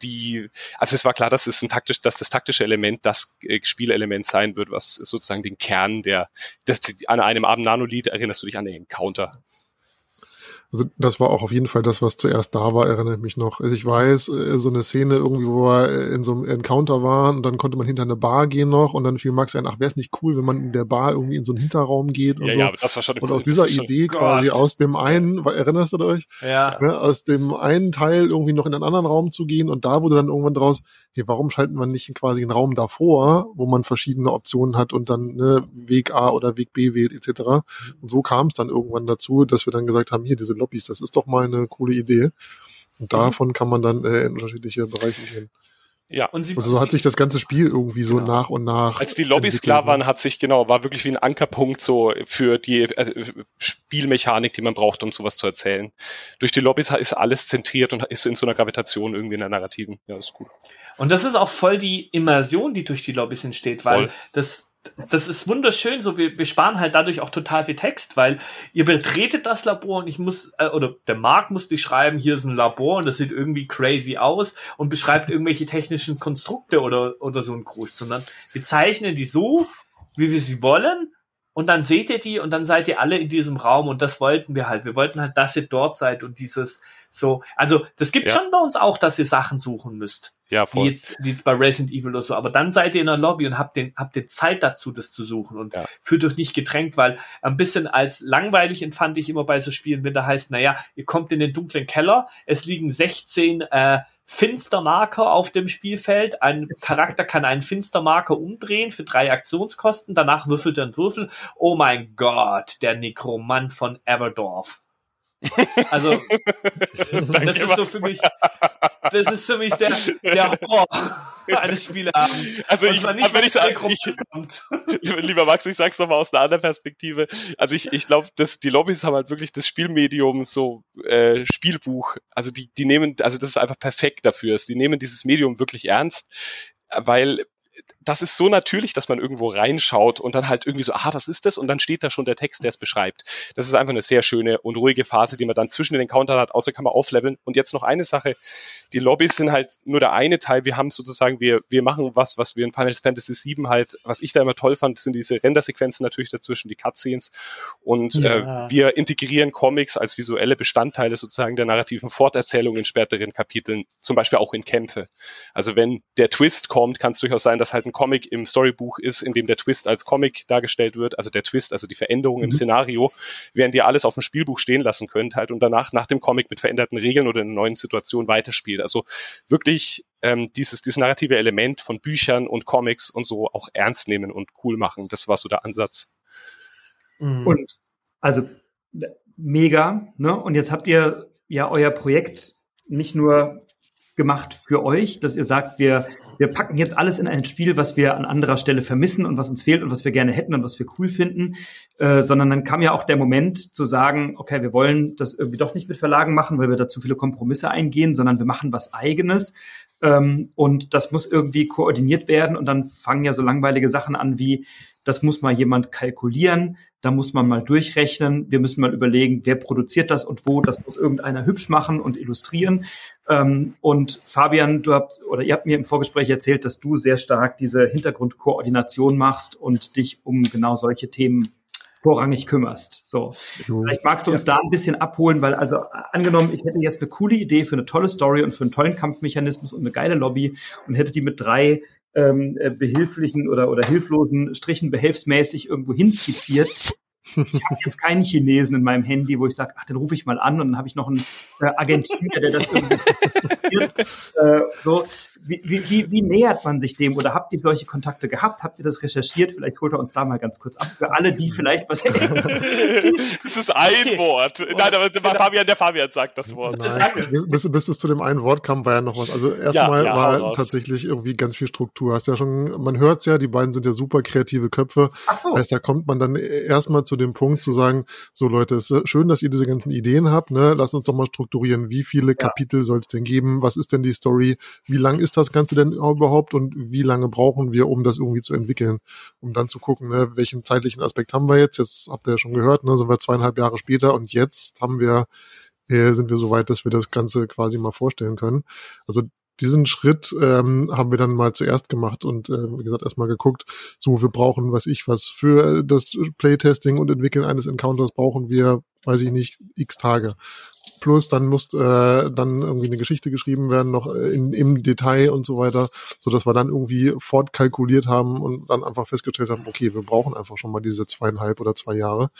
die, also es war klar, dass es ein taktisch, dass das taktische Element das äh, Spielelement sein wird, was sozusagen den Kern der, das, an einem Abend Nanolied erinnerst du dich an den Encounter. Also das war auch auf jeden Fall das, was zuerst da war, erinnere ich mich noch. Also ich weiß, äh, so eine Szene irgendwie, wo wir äh, in so einem Encounter waren und dann konnte man hinter eine Bar gehen noch und dann fiel Max ein, ach, wäre es nicht cool, wenn man in der Bar irgendwie in so einen Hinterraum geht und ja, so. Ja, das war schon und aus dieser Idee schon, quasi Gott. aus dem einen, erinnerst du euch? Ja. Ne, aus dem einen Teil irgendwie noch in einen anderen Raum zu gehen und da wurde dann irgendwann draus, hey, warum schalten wir nicht quasi einen Raum davor, wo man verschiedene Optionen hat und dann ne, Weg A oder Weg B wählt etc. Und so kam es dann irgendwann dazu, dass wir dann gesagt haben, hier diese Lobbys, das ist doch mal eine coole Idee. Und davon kann man dann äh, in unterschiedliche Bereiche gehen. Ja. Und sie, also so hat sich das ganze Spiel irgendwie so genau. nach und nach. Als die Lobbys klar waren, hat sich genau, war wirklich wie ein Ankerpunkt so für die äh, Spielmechanik, die man braucht, um sowas zu erzählen. Durch die Lobbys ist alles zentriert und ist in so einer Gravitation irgendwie in der Narrativen. Ja, das ist gut. Und das ist auch voll die Immersion, die durch die Lobbys entsteht, weil voll. das das ist wunderschön, so wir, wir sparen halt dadurch auch total viel Text, weil ihr betretet das Labor und ich muss, äh, oder der Marc muss die schreiben, hier ist ein Labor und das sieht irgendwie crazy aus und beschreibt irgendwelche technischen Konstrukte oder, oder so ein Gruß, sondern wir zeichnen die so, wie wir sie wollen und dann seht ihr die und dann seid ihr alle in diesem Raum und das wollten wir halt. Wir wollten halt, dass ihr dort seid und dieses so, also das gibt ja. schon bei uns auch, dass ihr Sachen suchen müsst. Ja, voll. Wie jetzt, wie jetzt bei Resident Evil oder so. Aber dann seid ihr in der Lobby und habt den, habt ihr Zeit dazu, das zu suchen und ja. fühlt euch nicht gedrängt, weil ein bisschen als langweilig empfand ich immer bei so Spielen, wenn da heißt, naja, ihr kommt in den dunklen Keller, es liegen 16 äh, Finstermarker auf dem Spielfeld. Ein Charakter kann einen Finstermarker umdrehen für drei Aktionskosten. Danach würfelt er einen Würfel. Oh mein Gott, der Nekromant von Everdorf. Also, [LAUGHS] das ist so für mich, das ist für mich der, der Horror [LAUGHS] eines Spieleabends. Also ich, nicht, wenn ich ich, [LAUGHS] lieber Max, ich sag's nochmal aus einer anderen Perspektive. Also ich, ich glaube, dass die Lobbys haben halt wirklich das Spielmedium so äh, Spielbuch. Also die, die nehmen, also das ist einfach perfekt dafür. Die nehmen dieses Medium wirklich ernst, weil das ist so natürlich, dass man irgendwo reinschaut und dann halt irgendwie so, ah, was ist das? Und dann steht da schon der Text, der es beschreibt. Das ist einfach eine sehr schöne und ruhige Phase, die man dann zwischen den Encountern hat, außer kann man aufleveln. Und jetzt noch eine Sache. Die Lobbys sind halt nur der eine Teil. Wir haben sozusagen, wir, wir machen was, was wir in Final Fantasy VII halt, was ich da immer toll fand, sind diese Rendersequenzen natürlich dazwischen, die Cutscenes. Und ja. äh, wir integrieren Comics als visuelle Bestandteile sozusagen der narrativen Forterzählung in späteren Kapiteln, zum Beispiel auch in Kämpfe. Also wenn der Twist kommt, kann es durchaus sein, dass halt ein Comic im Storybuch ist, in dem der Twist als Comic dargestellt wird, also der Twist, also die Veränderung mhm. im Szenario, während ihr alles auf dem Spielbuch stehen lassen könnt halt und danach nach dem Comic mit veränderten Regeln oder in einer neuen Situation weiterspielt. Also wirklich ähm, dieses, dieses narrative Element von Büchern und Comics und so auch ernst nehmen und cool machen. Das war so der Ansatz. Mhm. Und also mega, ne? Und jetzt habt ihr ja euer Projekt nicht nur gemacht für euch, dass ihr sagt, wir wir packen jetzt alles in ein Spiel, was wir an anderer Stelle vermissen und was uns fehlt und was wir gerne hätten und was wir cool finden, äh, sondern dann kam ja auch der Moment zu sagen, okay, wir wollen das irgendwie doch nicht mit Verlagen machen, weil wir da zu viele Kompromisse eingehen, sondern wir machen was eigenes. Ähm, und das muss irgendwie koordiniert werden und dann fangen ja so langweilige Sachen an wie, das muss mal jemand kalkulieren, da muss man mal durchrechnen. Wir müssen mal überlegen, wer produziert das und wo. Das muss irgendeiner hübsch machen und illustrieren. Ähm, und Fabian, du habt oder ihr habt mir im Vorgespräch erzählt, dass du sehr stark diese Hintergrundkoordination machst und dich um genau solche Themen vorrangig kümmerst. So, vielleicht magst du uns da ein bisschen abholen, weil also angenommen, ich hätte jetzt eine coole Idee für eine tolle Story und für einen tollen Kampfmechanismus und eine geile Lobby und hätte die mit drei ähm, äh, behilflichen oder, oder hilflosen Strichen behelfsmäßig irgendwo hinskizziert. Ich habe jetzt keinen Chinesen in meinem Handy, wo ich sage, ach, den rufe ich mal an und dann habe ich noch einen äh, Argentinier, der das irgendwie [LAUGHS] äh, so, wie, wie, wie nähert man sich dem oder habt ihr solche Kontakte gehabt? Habt ihr das recherchiert? Vielleicht holt er uns da mal ganz kurz ab für alle, die vielleicht was. [LAUGHS] [LAUGHS] das ist ein okay. Wort. Nein, aber der Fabian, der Fabian sagt das Wort. Nein, bis, bis es zu dem einen Wort kam, war ja noch was. Also erstmal ja, ja, war tatsächlich irgendwie ganz viel Struktur. Hast ja schon, man hört ja, die beiden sind ja super kreative Köpfe. Ach so. Heißt, da kommt man dann erstmal zu dem Punkt zu sagen, so Leute, es ist schön, dass ihr diese ganzen Ideen habt, ne? Lass uns doch mal strukturieren, wie viele ja. Kapitel soll es denn geben? Was ist denn die Story? Wie lang ist das Ganze denn überhaupt und wie lange brauchen wir, um das irgendwie zu entwickeln? Um dann zu gucken, ne, welchen zeitlichen Aspekt haben wir jetzt? Jetzt habt ihr ja schon gehört, ne, sind wir zweieinhalb Jahre später und jetzt haben wir äh, sind wir so weit, dass wir das Ganze quasi mal vorstellen können. Also diesen Schritt ähm, haben wir dann mal zuerst gemacht und äh, wie gesagt erstmal geguckt, so wir brauchen, was ich was für das Playtesting und Entwickeln eines Encounters brauchen wir, weiß ich nicht, x Tage. Plus dann muss äh, dann irgendwie eine Geschichte geschrieben werden, noch in, im Detail und so weiter, so dass wir dann irgendwie fortkalkuliert haben und dann einfach festgestellt haben, okay, wir brauchen einfach schon mal diese zweieinhalb oder zwei Jahre,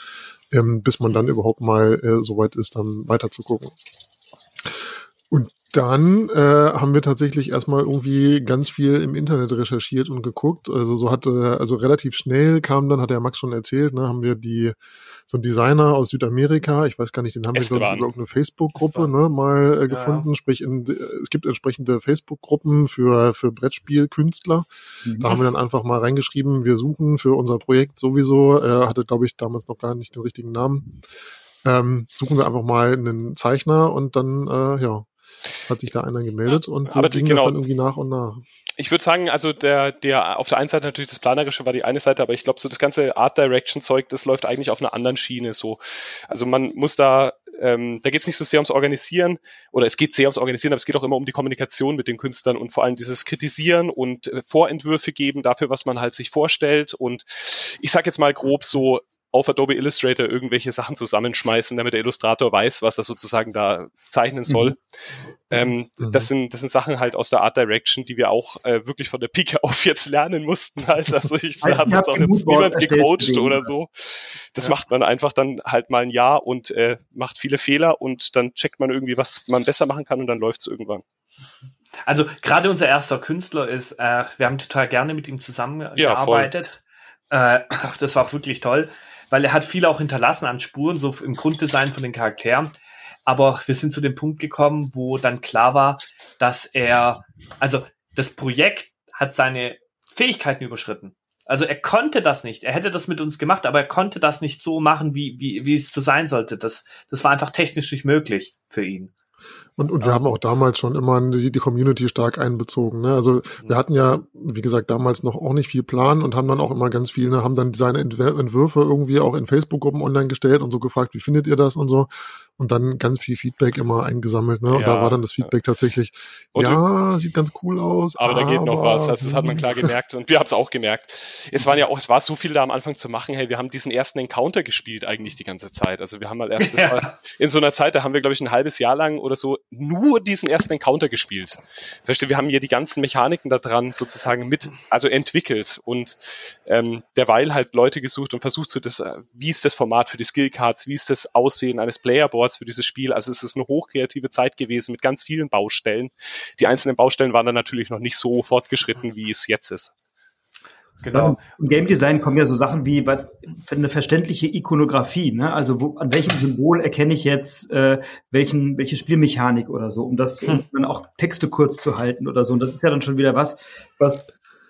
ähm, bis man dann überhaupt mal äh, so weit ist, dann weiter zu gucken. Und dann äh, haben wir tatsächlich erstmal irgendwie ganz viel im Internet recherchiert und geguckt. Also so hatte, also relativ schnell kam dann, hat der Max schon erzählt, ne, haben wir die so ein Designer aus Südamerika, ich weiß gar nicht, den haben Esteban. wir glaube ich über irgendeine Facebook-Gruppe ne, mal äh, gefunden. Ja. Sprich, in, es gibt entsprechende Facebook-Gruppen für für Brettspielkünstler. Mhm. Da haben wir dann einfach mal reingeschrieben, wir suchen für unser Projekt sowieso. Er hatte, glaube ich, damals noch gar nicht den richtigen Namen. Ähm, suchen wir einfach mal einen Zeichner und dann äh, ja hat sich da einer gemeldet und so ging genau. das dann irgendwie nach und nach. Ich würde sagen, also der, der auf der einen Seite natürlich das Planerische war die eine Seite, aber ich glaube, so das ganze Art Direction Zeug, das läuft eigentlich auf einer anderen Schiene so. Also man muss da, ähm, da geht es nicht so sehr ums Organisieren oder es geht sehr ums Organisieren, aber es geht auch immer um die Kommunikation mit den Künstlern und vor allem dieses Kritisieren und äh, Vorentwürfe geben dafür, was man halt sich vorstellt. Und ich sag jetzt mal grob so, auf Adobe Illustrator irgendwelche Sachen zusammenschmeißen, damit der Illustrator weiß, was er sozusagen da zeichnen soll. Mhm. Ähm, mhm. Das sind das sind Sachen halt aus der Art Direction, die wir auch äh, wirklich von der Pike auf jetzt lernen mussten. Halt. Also ich [LAUGHS] also habe jetzt auch jetzt niemand gecoacht oder so. Das ja. macht man einfach dann halt mal ein Jahr und äh, macht viele Fehler und dann checkt man irgendwie, was man besser machen kann und dann läuft's irgendwann. Also gerade unser erster Künstler ist, äh, wir haben total gerne mit ihm zusammengearbeitet. Ja, äh, [LAUGHS] das war auch wirklich toll weil er hat viel auch hinterlassen an Spuren, so im Grunddesign von den Charakteren. aber wir sind zu dem Punkt gekommen, wo dann klar war, dass er, also das Projekt hat seine Fähigkeiten überschritten. Also er konnte das nicht. Er hätte das mit uns gemacht, aber er konnte das nicht so machen, wie, wie, wie es zu sein sollte. Das, das war einfach technisch nicht möglich für ihn. Und, und ja. wir haben auch damals schon immer die, die Community stark einbezogen. Ne? Also wir hatten ja, wie gesagt, damals noch auch nicht viel Plan und haben dann auch immer ganz viel, ne, haben dann seine Entwürfe irgendwie auch in Facebook-Gruppen online gestellt und so gefragt, wie findet ihr das und so und dann ganz viel Feedback immer eingesammelt. Ne? Und ja, da war dann das Feedback tatsächlich, und ja, sieht ganz cool aus. Aber, aber da geht noch was. Also das hat man klar gemerkt und wir haben es auch gemerkt. Es waren ja auch, es war so viel da am Anfang zu machen. Hey, wir haben diesen ersten Encounter gespielt eigentlich die ganze Zeit. Also wir haben mal erst, [LAUGHS] ja. war, in so einer Zeit, da haben wir glaube ich ein halbes Jahr lang oder so nur diesen ersten Encounter gespielt. Verstehe, wir haben hier die ganzen Mechaniken da dran sozusagen mit, also entwickelt und ähm, derweil halt Leute gesucht und versucht so das, äh, wie ist das Format für die Skillcards, wie ist das Aussehen eines Playerboards Boards für dieses Spiel. Also es ist eine hochkreative Zeit gewesen mit ganz vielen Baustellen. Die einzelnen Baustellen waren dann natürlich noch nicht so fortgeschritten, wie es jetzt ist. Genau. Im Game Design kommen ja so Sachen wie was, eine verständliche Ikonografie, ne? Also wo, an welchem Symbol erkenne ich jetzt äh, welchen, welche Spielmechanik oder so, um das hm. dann auch Texte kurz zu halten oder so. Und das ist ja dann schon wieder was, was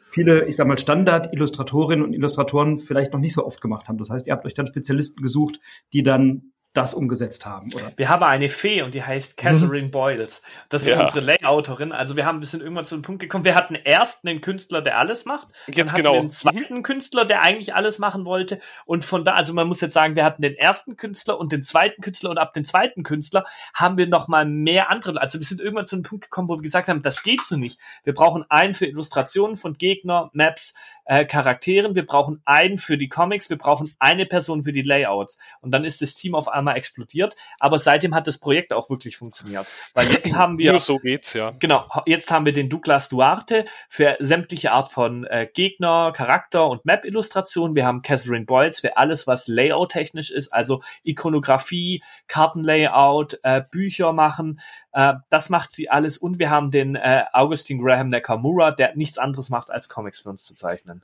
viele, ich sag mal, Standard-Illustratorinnen und Illustratoren vielleicht noch nicht so oft gemacht haben. Das heißt, ihr habt euch dann Spezialisten gesucht, die dann das umgesetzt haben. Oder? Wir haben eine Fee und die heißt Catherine mhm. Boyles. Das ist ja. unsere Layouterin. Also wir haben ein bisschen irgendwann zu dem Punkt gekommen. Wir hatten erst einen Künstler, der alles macht. Jetzt dann genau. einen zweiten mhm. Künstler, der eigentlich alles machen wollte. Und von da, also man muss jetzt sagen, wir hatten den ersten Künstler und den zweiten Künstler und ab dem zweiten Künstler haben wir noch mal mehr andere. Also wir sind irgendwann zu einem Punkt gekommen, wo wir gesagt haben, das geht so nicht. Wir brauchen einen für Illustrationen von Gegner, Maps, äh, Charakteren. Wir brauchen einen für die Comics. Wir brauchen eine Person für die Layouts. Und dann ist das Team auf einmal einmal explodiert, aber seitdem hat das Projekt auch wirklich funktioniert. Weil jetzt [LAUGHS] haben wir. Nur so geht's, ja. Genau, jetzt haben wir den Douglas Duarte für sämtliche Art von äh, Gegner, Charakter und Map-Illustration. Wir haben Catherine Boyles für alles, was Layout-technisch ist, also Ikonografie, Kartenlayout, äh, Bücher machen. Äh, das macht sie alles. Und wir haben den äh, Augustin Graham Nakamura, der nichts anderes macht, als Comics für uns zu zeichnen.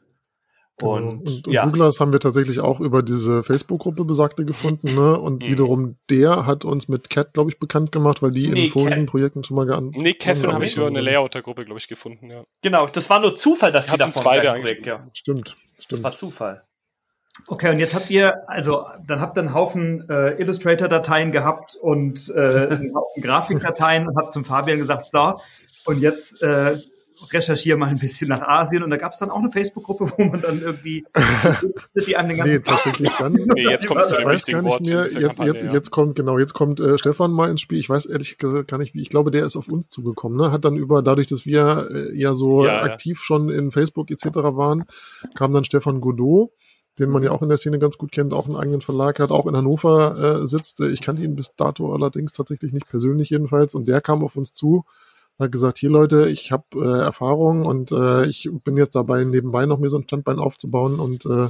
Genau. Und, und, und ja. Douglas haben wir tatsächlich auch über diese Facebook-Gruppe besagte gefunden, ne? Und mhm. wiederum der hat uns mit Cat, glaube ich, bekannt gemacht, weil die nee, in vorigen Cat. Projekten schon mal geantwortet Nee, Catherine habe ich über eine Layouter-Gruppe, glaube ich, gefunden, ja. Genau, das war nur Zufall, dass die, die davon beide Projekt, ja. Stimmt, stimmt. Das war Zufall. Okay, und jetzt habt ihr, also dann habt ihr einen Haufen äh, Illustrator-Dateien gehabt und äh, einen Haufen Grafikdateien und habt zum Fabian gesagt, so, und jetzt äh, recherchiere mal ein bisschen nach Asien und da gab es dann auch eine Facebook-Gruppe, wo man dann irgendwie [LAUGHS] die an den ganzen Nee, tatsächlich dann. [LAUGHS] Nee, jetzt kommt zu dem richtigen Wort. Mehr, jetzt, Kampagne, jetzt, ja. jetzt kommt, genau, jetzt kommt äh, Stefan mal ins Spiel. Ich weiß ehrlich gesagt gar nicht, wie, ich glaube, der ist auf uns zugekommen, ne? Hat dann über, dadurch, dass wir äh, ja so ja, aktiv ja. schon in Facebook etc. waren, kam dann Stefan Godot den man ja auch in der Szene ganz gut kennt, auch einen eigenen Verlag hat, auch in Hannover äh, sitzt. Ich kannte ihn bis dato allerdings tatsächlich nicht persönlich jedenfalls. Und der kam auf uns zu hat gesagt, hier Leute, ich habe äh, Erfahrung und äh, ich bin jetzt dabei, nebenbei noch mir so ein Standbein aufzubauen und äh,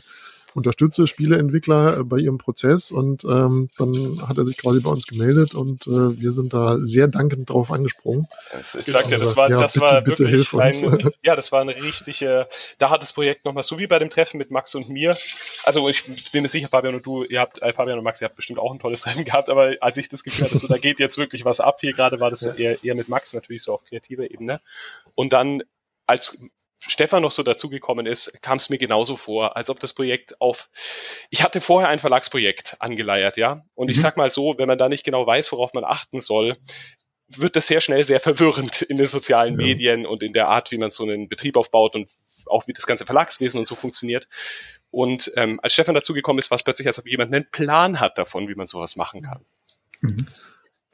unterstütze Spieleentwickler äh, bei ihrem Prozess und ähm, dann hat er sich quasi bei uns gemeldet und äh, wir sind da sehr dankend drauf angesprungen. Ich sag dir, das war, ja, das bitte, war bitte wirklich ein, ja, das war eine richtige, da hat das Projekt nochmal, so wie bei dem Treffen mit Max und mir, also ich bin mir sicher, Fabian und du, ihr habt, äh, Fabian und Max, ihr habt bestimmt auch ein tolles [LAUGHS] Treffen gehabt, aber als ich das Gefühl hatte, so, da geht jetzt wirklich was ab, hier gerade war das ja. eher, eher mit Max natürlich so auf kreativer Ebene und dann als Stefan noch so dazugekommen ist, kam es mir genauso vor, als ob das Projekt auf. Ich hatte vorher ein Verlagsprojekt angeleiert, ja. Und mhm. ich sag mal so, wenn man da nicht genau weiß, worauf man achten soll, wird das sehr schnell sehr [LAUGHS] verwirrend in den sozialen ja. Medien und in der Art, wie man so einen Betrieb aufbaut und auch wie das ganze Verlagswesen und so funktioniert. Und ähm, als Stefan dazugekommen ist, war es plötzlich, als ob jemand einen Plan hat davon, wie man sowas machen kann. Mhm.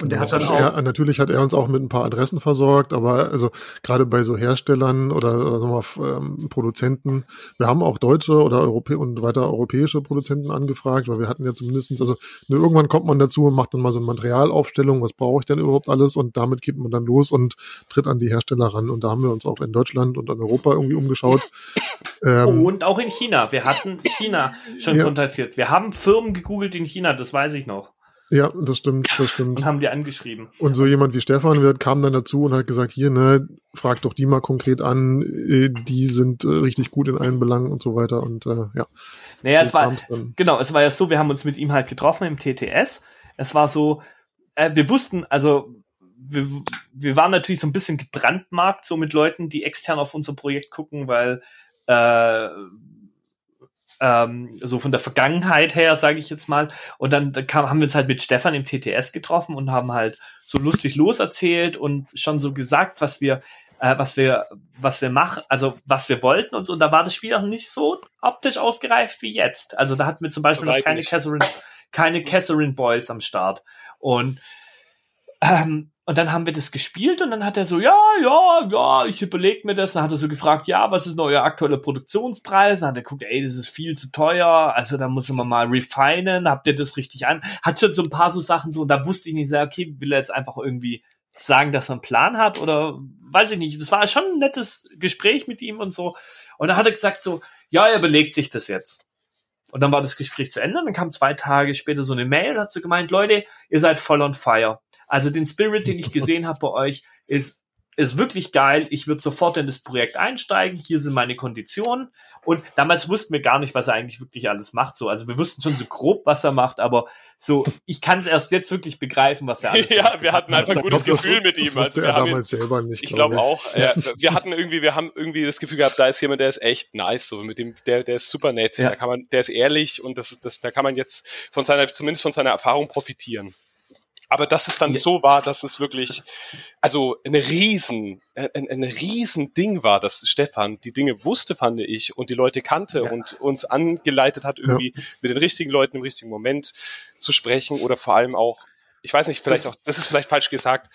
Und der hat dann auch er, natürlich hat er uns auch mit ein paar Adressen versorgt, aber also gerade bei so Herstellern oder, oder sagen wir, ähm, Produzenten, wir haben auch deutsche oder Europä und weiter europäische Produzenten angefragt, weil wir hatten ja zumindestens also ne, irgendwann kommt man dazu und macht dann mal so eine Materialaufstellung, was brauche ich denn überhaupt alles und damit geht man dann los und tritt an die Hersteller ran und da haben wir uns auch in Deutschland und in Europa irgendwie umgeschaut. Ähm, und auch in China. Wir hatten China schon ja. kontaktiert. Wir haben Firmen gegoogelt in China, das weiß ich noch. Ja, das stimmt, das stimmt. Und haben die angeschrieben. Und so jemand wie Stefan kam dann dazu und hat gesagt, hier, ne, frag doch die mal konkret an, äh, die sind äh, richtig gut in allen Belangen und so weiter und äh, ja. Naja, es war, genau, es war ja so, wir haben uns mit ihm halt getroffen im TTS. Es war so, äh, wir wussten, also wir, wir waren natürlich so ein bisschen gebrandmarkt, so mit Leuten, die extern auf unser Projekt gucken, weil äh, ähm, so von der Vergangenheit her, sage ich jetzt mal. Und dann, kam, haben wir uns halt mit Stefan im TTS getroffen und haben halt so lustig loserzählt und schon so gesagt, was wir, äh, was wir, was wir machen, also was wir wollten und so. Und da war das Spiel auch nicht so optisch ausgereift wie jetzt. Also da hatten wir zum Beispiel noch keine Catherine, keine Catherine Boyles am Start. Und ähm, und dann haben wir das gespielt und dann hat er so, ja, ja, ja, ich überlege mir das. Dann hat er so gefragt, ja, was ist noch euer aktueller Produktionspreis? Dann hat er geguckt, ey, das ist viel zu teuer. Also da muss man mal refinen. Habt ihr das richtig an? Hat schon so ein paar so Sachen so, und da wusste ich nicht, so, okay, will er jetzt einfach irgendwie sagen, dass er einen Plan hat oder weiß ich nicht. Das war schon ein nettes Gespräch mit ihm und so. Und dann hat er gesagt so, ja, er überlegt sich das jetzt. Und dann war das Gespräch zu Ende und dann kam zwei Tage später so eine Mail und hat so gemeint, Leute, ihr seid voll on fire. Also den Spirit, den ich gesehen [LAUGHS] habe bei euch, ist ist wirklich geil. Ich würde sofort in das Projekt einsteigen. Hier sind meine Konditionen. Und damals wussten wir gar nicht, was er eigentlich wirklich alles macht. So, also wir wussten schon so grob, was er macht, aber so, ich kann es erst jetzt wirklich begreifen, was er alles [LAUGHS] ja, macht. Ja, wir hatten einfach ein gutes glaub, Gefühl das, mit ihm. Das also, wir er damals ihn, selber nicht. Ich glaube glaub auch. Ja, wir hatten irgendwie, wir haben irgendwie das Gefühl gehabt, da ist jemand, der ist echt nice. So mit dem, der, der ist super nett. Ja. Da kann man, der ist ehrlich und das, das, da kann man jetzt von seiner, zumindest von seiner Erfahrung profitieren. Aber dass es dann ja. so war, dass es wirklich, also ein riesen, ein, ein riesen Ding war, dass Stefan die Dinge wusste, fand ich, und die Leute kannte ja. und uns angeleitet hat, irgendwie ja. mit den richtigen Leuten im richtigen Moment zu sprechen oder vor allem auch, ich weiß nicht, vielleicht das, auch, das ist vielleicht falsch gesagt,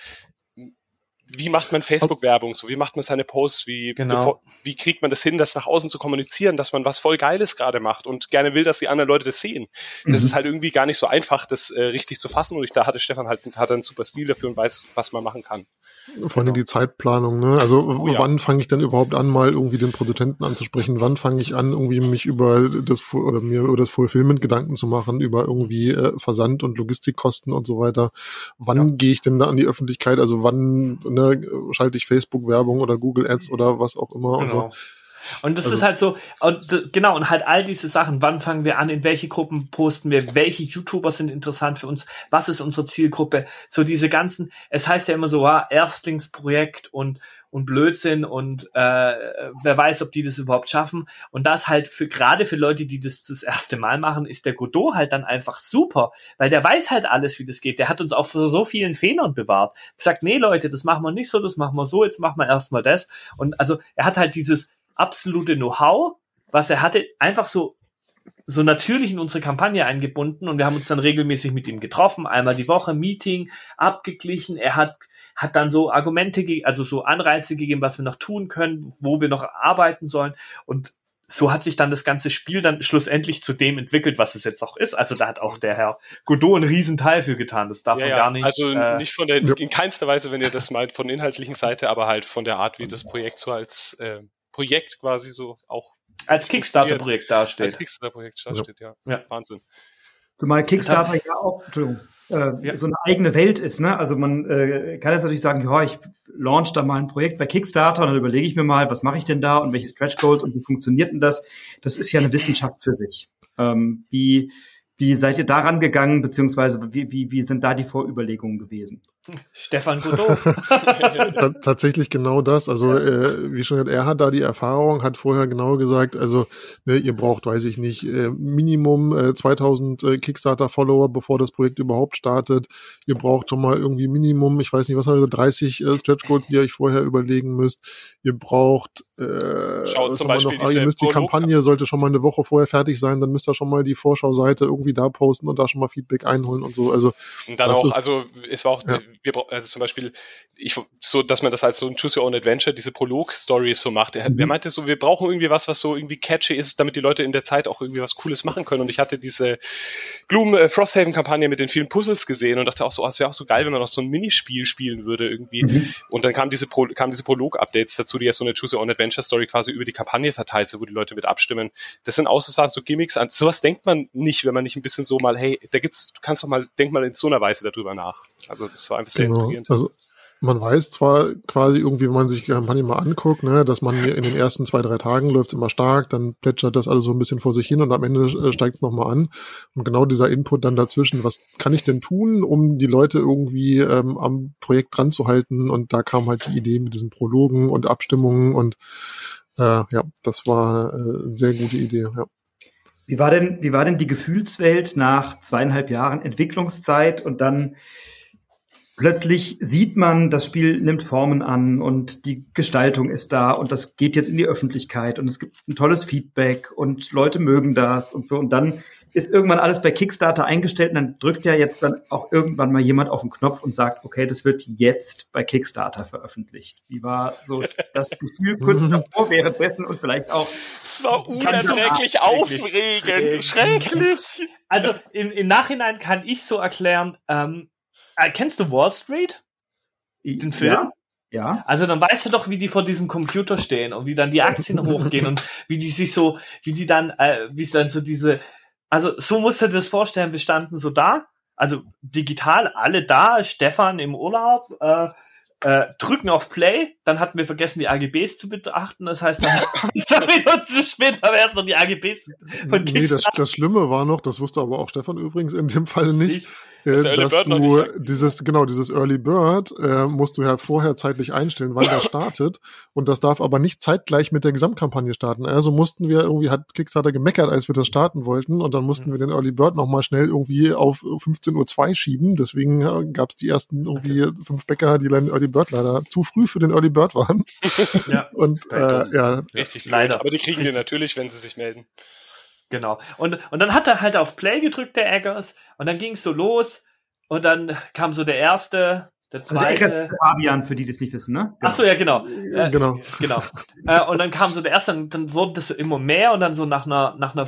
wie macht man Facebook-Werbung so? Wie macht man seine Posts? Wie, genau. bevor, wie kriegt man das hin, das nach außen zu kommunizieren, dass man was voll Geiles gerade macht und gerne will, dass die anderen Leute das sehen? Mhm. Das ist halt irgendwie gar nicht so einfach, das äh, richtig zu fassen. Und ich, da hatte Stefan halt hat einen super Stil dafür und weiß, was man machen kann. Vor allem genau. die Zeitplanung, ne? Also oh, ja. wann fange ich denn überhaupt an, mal irgendwie den Produzenten anzusprechen? Wann fange ich an, irgendwie mich über das oder mir über das Fulfillment Gedanken zu machen, über irgendwie äh, Versand und Logistikkosten und so weiter? Wann ja. gehe ich denn da an die Öffentlichkeit? Also wann ne, schalte ich Facebook Werbung oder Google Ads oder was auch immer genau. und so? Und das also, ist halt so, und genau, und halt all diese Sachen, wann fangen wir an, in welche Gruppen posten wir, welche YouTuber sind interessant für uns, was ist unsere Zielgruppe, so diese ganzen, es heißt ja immer so, ah, Erstlingsprojekt und, und Blödsinn und äh, wer weiß, ob die das überhaupt schaffen. Und das halt für gerade für Leute, die das das erste Mal machen, ist der Godot halt dann einfach super, weil der weiß halt alles, wie das geht. Der hat uns auch vor so vielen Fehlern bewahrt. Gesagt, nee Leute, das machen wir nicht so, das machen wir so, jetzt machen wir erstmal das. Und also er hat halt dieses absolute Know-how, was er hatte, einfach so so natürlich in unsere Kampagne eingebunden und wir haben uns dann regelmäßig mit ihm getroffen, einmal die Woche Meeting abgeglichen. Er hat hat dann so Argumente, also so Anreize gegeben, was wir noch tun können, wo wir noch arbeiten sollen und so hat sich dann das ganze Spiel dann schlussendlich zu dem entwickelt, was es jetzt auch ist. Also da hat auch der Herr Godot einen riesen Teil für getan. Das darf ja, man ja. gar nicht. Also äh, nicht von der, in keinster Weise, wenn ihr das meint, von der inhaltlichen Seite, aber halt von der Art, wie das Projekt so als äh, Projekt quasi so auch als Kickstarter-Projekt dasteht. Als Kickstarter-Projekt dasteht, ja. ja. Wahnsinn. Zumal Kickstarter ja auch, Entschuldigung, äh, ja. so eine eigene Welt ist. Ne? Also man äh, kann jetzt natürlich sagen, ja, ich launch da mal ein Projekt bei Kickstarter und dann überlege ich mir mal, was mache ich denn da und welche Stretch Goals und wie funktioniert denn das? Das ist ja eine Wissenschaft für sich. Ähm, wie wie seid ihr daran gegangen, beziehungsweise wie, wie, wie sind da die Vorüberlegungen gewesen? Stefan Godot. [LAUGHS] Tatsächlich genau das. Also äh, wie schon gesagt, er hat da die Erfahrung, hat vorher genau gesagt, also ne, ihr braucht, weiß ich nicht, äh, Minimum äh, 2000 äh, Kickstarter-Follower, bevor das Projekt überhaupt startet. Ihr braucht schon mal irgendwie Minimum, ich weiß nicht, was hat er, 30 äh, Stretch Goals, die ihr euch vorher überlegen müsst. Ihr braucht äh, Schaut zum Beispiel noch, ah, ihr müsst die Kampagne sollte schon mal eine Woche vorher fertig sein, dann müsst ihr schon mal die Vorschauseite irgendwie da posten und da schon mal Feedback einholen und so. Also und dann auch, ist, also es war auch, ja. wir, also zum Beispiel, ich so, dass man das als so ein Choose Your Own Adventure, diese Prolog-Story so macht. Er, mhm. er meinte so, wir brauchen irgendwie was, was so irgendwie catchy ist, damit die Leute in der Zeit auch irgendwie was Cooles machen können. Und ich hatte diese Gloom äh, Frosthaven-Kampagne mit den vielen Puzzles gesehen und dachte auch so, oh, es wäre auch so geil, wenn man auch so ein Minispiel spielen würde irgendwie. Mhm. Und dann kam diese Pro, kam diese Prolog-Updates dazu, die ja so eine Choose Your Own Adventure Adventure Story quasi über die Kampagne verteilt, so wo die Leute mit abstimmen. Das sind außersagen so Gimmicks. An sowas denkt man nicht, wenn man nicht ein bisschen so mal, hey, da gibt's, du kannst doch mal, denk mal in so einer Weise darüber nach. Also das war einfach sehr genau. inspirierend. Also man weiß zwar quasi irgendwie, wenn man sich Kampagne mal anguckt, ne, dass man in den ersten zwei, drei Tagen läuft immer stark, dann plätschert das alles so ein bisschen vor sich hin und am Ende äh, steigt es nochmal an. Und genau dieser Input dann dazwischen, was kann ich denn tun, um die Leute irgendwie ähm, am Projekt dran zu halten? Und da kam halt die Idee mit diesen Prologen und Abstimmungen und äh, ja, das war äh, eine sehr gute Idee, ja. Wie war denn, wie war denn die Gefühlswelt nach zweieinhalb Jahren Entwicklungszeit und dann plötzlich sieht man, das Spiel nimmt Formen an und die Gestaltung ist da und das geht jetzt in die Öffentlichkeit und es gibt ein tolles Feedback und Leute mögen das und so und dann ist irgendwann alles bei Kickstarter eingestellt und dann drückt ja jetzt dann auch irgendwann mal jemand auf den Knopf und sagt, okay, das wird jetzt bei Kickstarter veröffentlicht. Wie war so das Gefühl kurz [LAUGHS] davor, währenddessen und vielleicht auch. Es war unerträglich aufregend, schrecklich. Also im, im Nachhinein kann ich so erklären, ähm, äh, kennst du Wall Street? Den Film? Ja. Ja. Also dann weißt du doch, wie die vor diesem Computer stehen und wie dann die [LAUGHS] Aktien hochgehen und wie die sich so, wie die dann, äh, wie dann so diese, also so musst du dir das vorstellen, wir standen so da, also digital alle da, Stefan im Urlaub, äh, äh, drücken auf Play, dann hatten wir vergessen, die AGBs zu beachten. Das heißt, dann [LAUGHS] [LAUGHS] zwei Minuten später wäre es noch die AGBs von Nee, das, das Schlimme war noch, das wusste aber auch Stefan übrigens in dem Fall nicht, äh, dass Bird du dieses, genau, dieses Early Bird äh, musst du ja vorher zeitlich einstellen, wann der [LAUGHS] startet. Und das darf aber nicht zeitgleich mit der Gesamtkampagne starten. Also mussten wir irgendwie, hat Kickstarter gemeckert, als wir das starten wollten. Und dann mussten mhm. wir den Early Bird nochmal schnell irgendwie auf 15.02 Uhr schieben. Deswegen ja, gab es die ersten irgendwie okay. fünf Bäcker, die den Early Bird leider zu früh für den Early Bird waren. [LAUGHS] ja. Und äh, ja. Richtig leider. Aber die kriegen wir natürlich, wenn sie sich melden. Genau. Und, und dann hat er halt auf Play gedrückt, der Eggers, und dann ging es so los, und dann kam so der erste, der zweite. Also der Fabian, für die, die es nicht wissen, ne? Genau. Ach so, ja, genau. Äh, genau. genau. äh, und dann kam so der erste, und dann wurden das so immer mehr, und dann so nach einer, nach einer,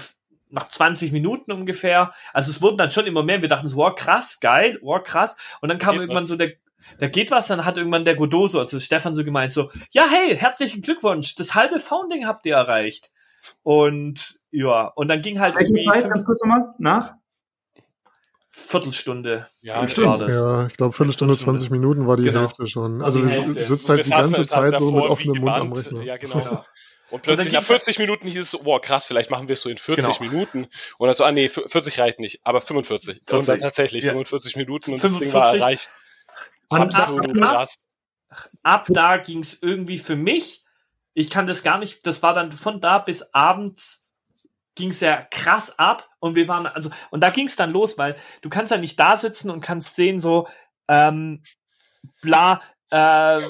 nach 20 Minuten ungefähr. Also es wurden dann schon immer mehr. Wir dachten so, wow, krass, geil, wow, krass. Und dann kam geht irgendwann was. so der, da geht was, dann hat irgendwann der Godot so, also Stefan so gemeint so, ja, hey, herzlichen Glückwunsch, das halbe Founding habt ihr erreicht. Und ja, und dann ging halt Welche Zeit, ganz kurz nochmal, nach? Viertelstunde. Ja, ja ich glaube Viertelstunde, 20 Minuten war die genau. Hälfte schon. Also du sitzt halt die ganze Zeit so mit offenem Mund am Rechner. Ja, genau. Ja. Und plötzlich und nach 40 Minuten hieß es, wow, krass, vielleicht machen wir es so in 40 genau. Minuten. Und dann so, ah nee, 40 reicht nicht, aber 45. 40. Und dann tatsächlich ja. 45 Minuten und 45. das Ding war erreicht. Absolut krass. Ab da ging es irgendwie für mich ich kann das gar nicht, das war dann von da bis abends ging es ja krass ab und wir waren, also, und da ging es dann los, weil du kannst ja nicht da sitzen und kannst sehen, so, ähm, bla, äh,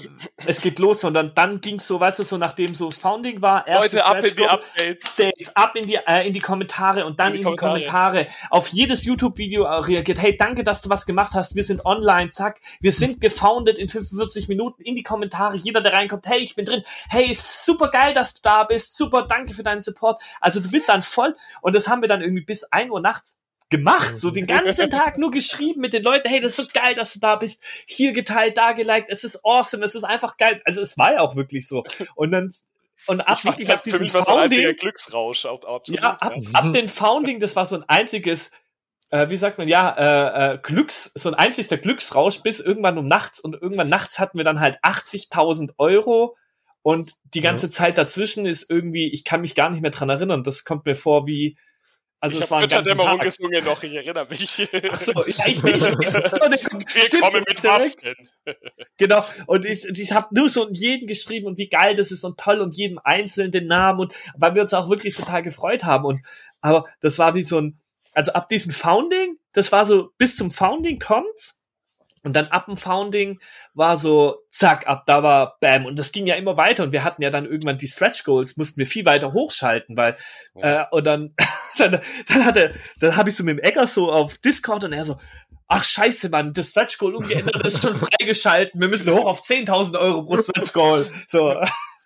es geht los, sondern dann ging's so, weißt du, so nachdem so das Founding war, erst Leute, ab in die Updates. ab in die, äh, in die Kommentare und dann in die, in die Kommentare. Kommentare. Auf jedes YouTube-Video reagiert, hey, danke, dass du was gemacht hast, wir sind online, zack, wir sind gefoundet in 45 Minuten, in die Kommentare, jeder, der reinkommt, hey, ich bin drin, hey, super geil, dass du da bist, super, danke für deinen Support. Also du bist dann voll und das haben wir dann irgendwie bis ein Uhr nachts gemacht, so den ganzen [LAUGHS] Tag nur geschrieben mit den Leuten, hey, das ist so geil, dass du da bist, hier geteilt, da geliked, es ist awesome, es ist einfach geil. Also es war ja auch wirklich so. Und dann und ab wirklich ab diesem Founding, Glücksrausch, absolut, ja, ab, ja. ab den Founding, das war so ein einziges äh, wie sagt man, ja, äh, äh, Glücks, so ein einzigster Glücksrausch bis irgendwann um nachts und irgendwann nachts hatten wir dann halt 80.000 Euro und die ganze ja. Zeit dazwischen ist irgendwie, ich kann mich gar nicht mehr dran erinnern, das kommt mir vor wie, also ich es war ein Götterdämmerung gesungen noch, ich erinnere mich. Ach so, ja, [LAUGHS] ich, ich, ich, Stimmt, kommen mit Waffen. [LAUGHS] Genau, und ich, ich habe nur so jeden geschrieben und wie geil das ist und toll und jedem einzelnen den Namen und weil wir uns auch wirklich total gefreut haben und aber das war wie so ein, also ab diesem Founding, das war so, bis zum Founding kommt's und dann ab dem Founding war so, zack, ab da war Bam. Und das ging ja immer weiter. Und wir hatten ja dann irgendwann die Stretch Goals, mussten wir viel weiter hochschalten, weil, ja. äh, und dann, [LAUGHS] [LAUGHS] dann, dann hatte, dann habe ich so mit dem Egger so auf Discord und er so, ach scheiße, Mann, das Stretch Goal umgeändert ist schon freigeschalten. Wir müssen hoch auf 10.000 Euro pro Stretch Goal. So.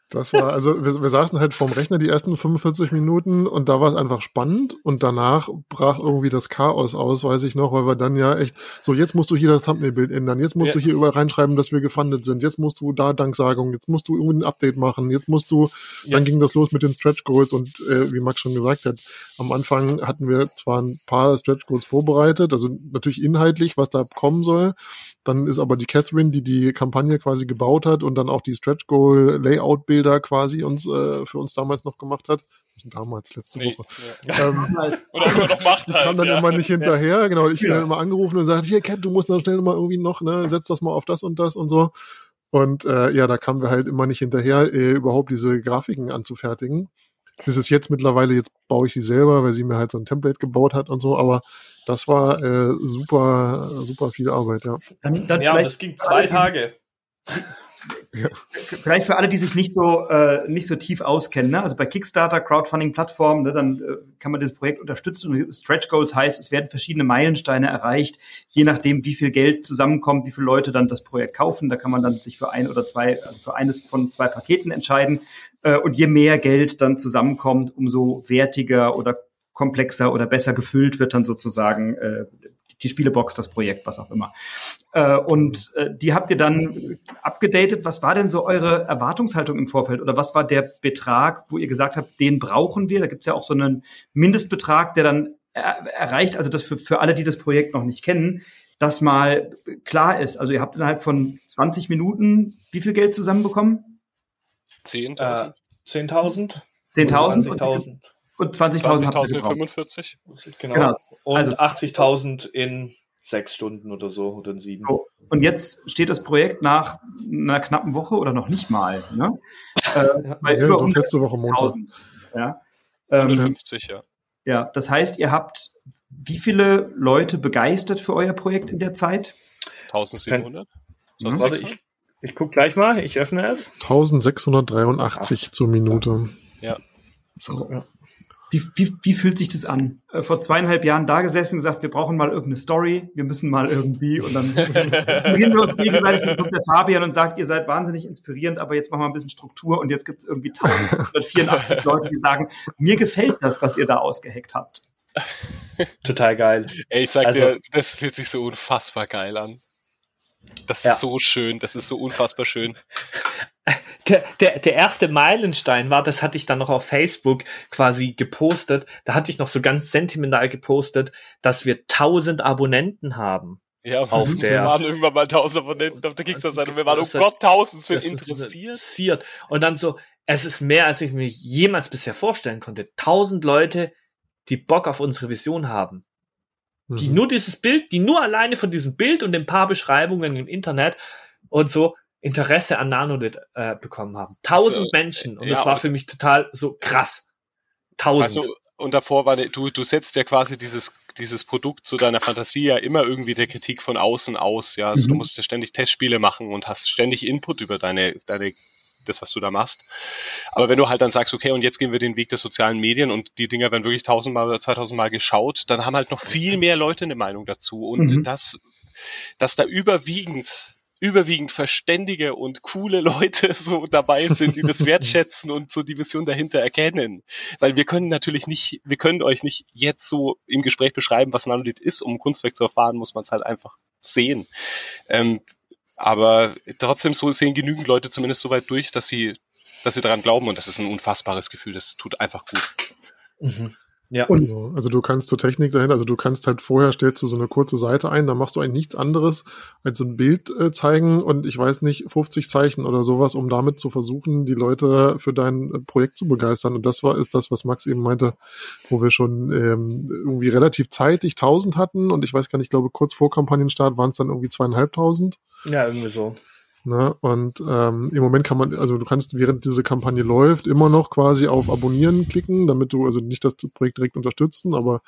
Das war, also wir, wir saßen halt vorm Rechner die ersten 45 Minuten und da war es einfach spannend und danach brach irgendwie das Chaos aus, weiß ich noch, weil wir dann ja echt, so jetzt musst du hier das Thumbnail-Bild ändern, jetzt musst ja. du hier überall reinschreiben, dass wir gefundet sind, jetzt musst du da Danksagung, jetzt musst du irgendwie ein Update machen, jetzt musst du, ja. dann ging das los mit den Stretch Goals und äh, wie Max schon gesagt hat, am Anfang hatten wir zwar ein paar Stretch Goals vorbereitet, also natürlich inhaltlich, was da kommen soll, dann ist aber die Catherine, die die Kampagne quasi gebaut hat und dann auch die Stretch Goal Layout Bilder quasi uns äh, für uns damals noch gemacht hat. Damals, letzte nee, Woche. Ja. Ähm, [LAUGHS] [LAUGHS] Oder immer noch macht halt. kam dann ja. immer nicht hinterher. Ja. Genau, ich bin ja. dann immer angerufen und gesagt, hier Cat, du musst dann schnell mal irgendwie noch, ne, setz das mal auf das und das und so. Und äh, ja, da kamen wir halt immer nicht hinterher, äh, überhaupt diese Grafiken anzufertigen. Bis es jetzt mittlerweile, jetzt baue ich sie selber, weil sie mir halt so ein Template gebaut hat und so, aber das war äh, super, super viel Arbeit, ja. Dann, dann ja, das ging zwei Tage. [LAUGHS] Ja. Vielleicht für alle, die sich nicht so äh, nicht so tief auskennen. Ne? Also bei Kickstarter, Crowdfunding-Plattformen, ne, dann äh, kann man das Projekt unterstützen. Und Stretch Goals heißt, es werden verschiedene Meilensteine erreicht, je nachdem, wie viel Geld zusammenkommt, wie viele Leute dann das Projekt kaufen. Da kann man dann sich für ein oder zwei, also für eines von zwei Paketen entscheiden. Äh, und je mehr Geld dann zusammenkommt, umso wertiger oder komplexer oder besser gefüllt wird dann sozusagen äh, die Spielebox, das Projekt, was auch immer. Äh, und äh, die habt ihr dann abgedatet. Was war denn so eure Erwartungshaltung im Vorfeld? Oder was war der Betrag, wo ihr gesagt habt, den brauchen wir? Da gibt's ja auch so einen Mindestbetrag, der dann er erreicht, also das für, für alle, die das Projekt noch nicht kennen, das mal klar ist. Also ihr habt innerhalb von 20 Minuten wie viel Geld zusammenbekommen? 10.000. Äh, 10.000? 10.000? 20.000 und 20.000 20 45. Genau. genau. Und also, 80.000 in sechs Stunden oder so oder in sieben. So. Und jetzt steht das Projekt nach einer knappen Woche oder noch nicht mal. Ne? Äh, bei ja, über letzte Woche Montag. Ja. Ähm, 150, ja. Ja, das heißt, ihr habt wie viele Leute begeistert für euer Projekt in der Zeit? 1700. Mhm. Warte, ich, ich gucke gleich mal, ich öffne es. 1683 Ach. zur Minute. Ja. So. Ja. Wie, wie, wie fühlt sich das an? Äh, vor zweieinhalb Jahren da gesessen und gesagt, wir brauchen mal irgendeine Story, wir müssen mal irgendwie und dann [LAUGHS] beginnen wir uns gegenseitig und kommt der Fabian und sagt, ihr seid wahnsinnig inspirierend, aber jetzt machen wir ein bisschen Struktur und jetzt gibt es irgendwie 1184 [LAUGHS] Leute, die sagen, mir gefällt das, was ihr da ausgeheckt habt. Total geil. Ey, ich sag also, dir, das fühlt sich so unfassbar geil an. Das ja. ist so schön, das ist so unfassbar schön. Der, der, der erste Meilenstein war, das hatte ich dann noch auf Facebook quasi gepostet. Da hatte ich noch so ganz sentimental gepostet, dass wir 1000 Abonnenten haben. Ja, auf wir der, waren irgendwann mal 1000 Abonnenten auf der Kickstarter-Seite und wir waren, oh Gott, 1000 sind interessiert. Und dann so, es ist mehr, als ich mir jemals bisher vorstellen konnte. 1000 Leute, die Bock auf unsere Vision haben. Die mhm. nur dieses Bild, die nur alleine von diesem Bild und den paar Beschreibungen im Internet und so Interesse an Nanolith äh, bekommen haben. Tausend also, Menschen. Und ja, das war für mich total so krass. Tausend. Also, und davor war, du, du setzt ja quasi dieses, dieses Produkt zu deiner Fantasie ja immer irgendwie der Kritik von außen aus, ja. Also mhm. du musst ja ständig Testspiele machen und hast ständig Input über deine, deine, das, was du da machst. Aber wenn du halt dann sagst, okay, und jetzt gehen wir den Weg der sozialen Medien und die Dinger werden wirklich tausendmal oder zweitausendmal geschaut, dann haben halt noch viel mehr Leute eine Meinung dazu. Und mhm. das, dass da überwiegend überwiegend verständige und coole Leute [LAUGHS] so dabei sind, die das wertschätzen und so die Vision dahinter erkennen. Weil wir können natürlich nicht, wir können euch nicht jetzt so im Gespräch beschreiben, was Nanolith ist. Um Kunstwerk zu erfahren, muss man es halt einfach sehen. Ähm, aber trotzdem so sehen genügend Leute zumindest so weit durch, dass sie, dass sie daran glauben und das ist ein unfassbares Gefühl. Das tut einfach gut. Mhm. Ja. Und also, also du kannst zur Technik dahin, also du kannst halt vorher stellst du so eine kurze Seite ein, dann machst du eigentlich nichts anderes als so ein Bild äh, zeigen und ich weiß nicht, 50 Zeichen oder sowas, um damit zu versuchen, die Leute für dein äh, Projekt zu begeistern. Und das war ist das, was Max eben meinte, wo wir schon ähm, irgendwie relativ zeitig 1000 hatten und ich weiß gar nicht, ich glaube kurz vor Kampagnenstart waren es dann irgendwie zweieinhalbtausend. Ja, irgendwie so. Ne? Und ähm, im Moment kann man, also du kannst während diese Kampagne läuft, immer noch quasi auf Abonnieren klicken, damit du also nicht das Projekt direkt unterstützen, aber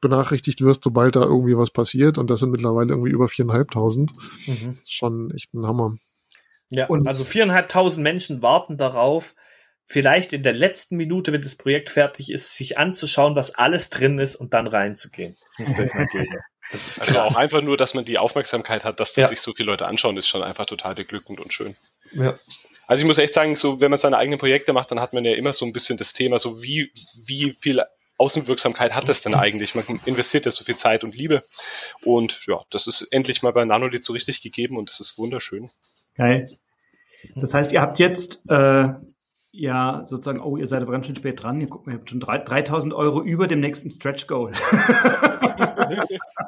benachrichtigt wirst, sobald da irgendwie was passiert. Und das sind mittlerweile irgendwie über viereinhalbtausend. Mhm. Schon echt ein Hammer. Ja, und also viereinhalbtausend Menschen warten darauf, vielleicht in der letzten Minute, wenn das Projekt fertig ist, sich anzuschauen, was alles drin ist und dann reinzugehen. Das müsst ihr [LAUGHS] euch mal geben. Das ist also auch einfach nur, dass man die Aufmerksamkeit hat, dass das ja. sich so viele Leute anschauen, ist schon einfach total beglückend und schön. Ja. Also ich muss echt sagen, so wenn man seine eigenen Projekte macht, dann hat man ja immer so ein bisschen das Thema, so wie, wie viel Außenwirksamkeit hat das denn [LAUGHS] eigentlich? Man investiert ja so viel Zeit und Liebe. Und ja, das ist endlich mal bei Nanolith so richtig gegeben und das ist wunderschön. Geil. Das heißt, ihr habt jetzt äh, ja sozusagen, oh, ihr seid aber ganz schön spät dran. Ihr guckt, ihr habt schon 3000 Euro über dem nächsten Stretch Goal.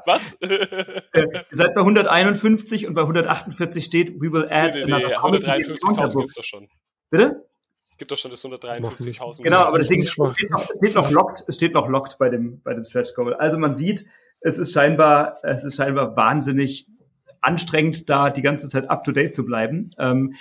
Was? äh, ihr seid bei 151 und bei 148 steht, we will add nee, nee, nee, 153.000 gibt's doch schon. Bitte? Es gibt doch schon das 153.000. Genau, aber deswegen es steht, noch, es steht noch locked, es steht noch locked bei dem, bei dem Stretch Goal. Also man sieht, es ist scheinbar, es ist scheinbar wahnsinnig anstrengend, da die ganze Zeit up to date zu bleiben. Ähm,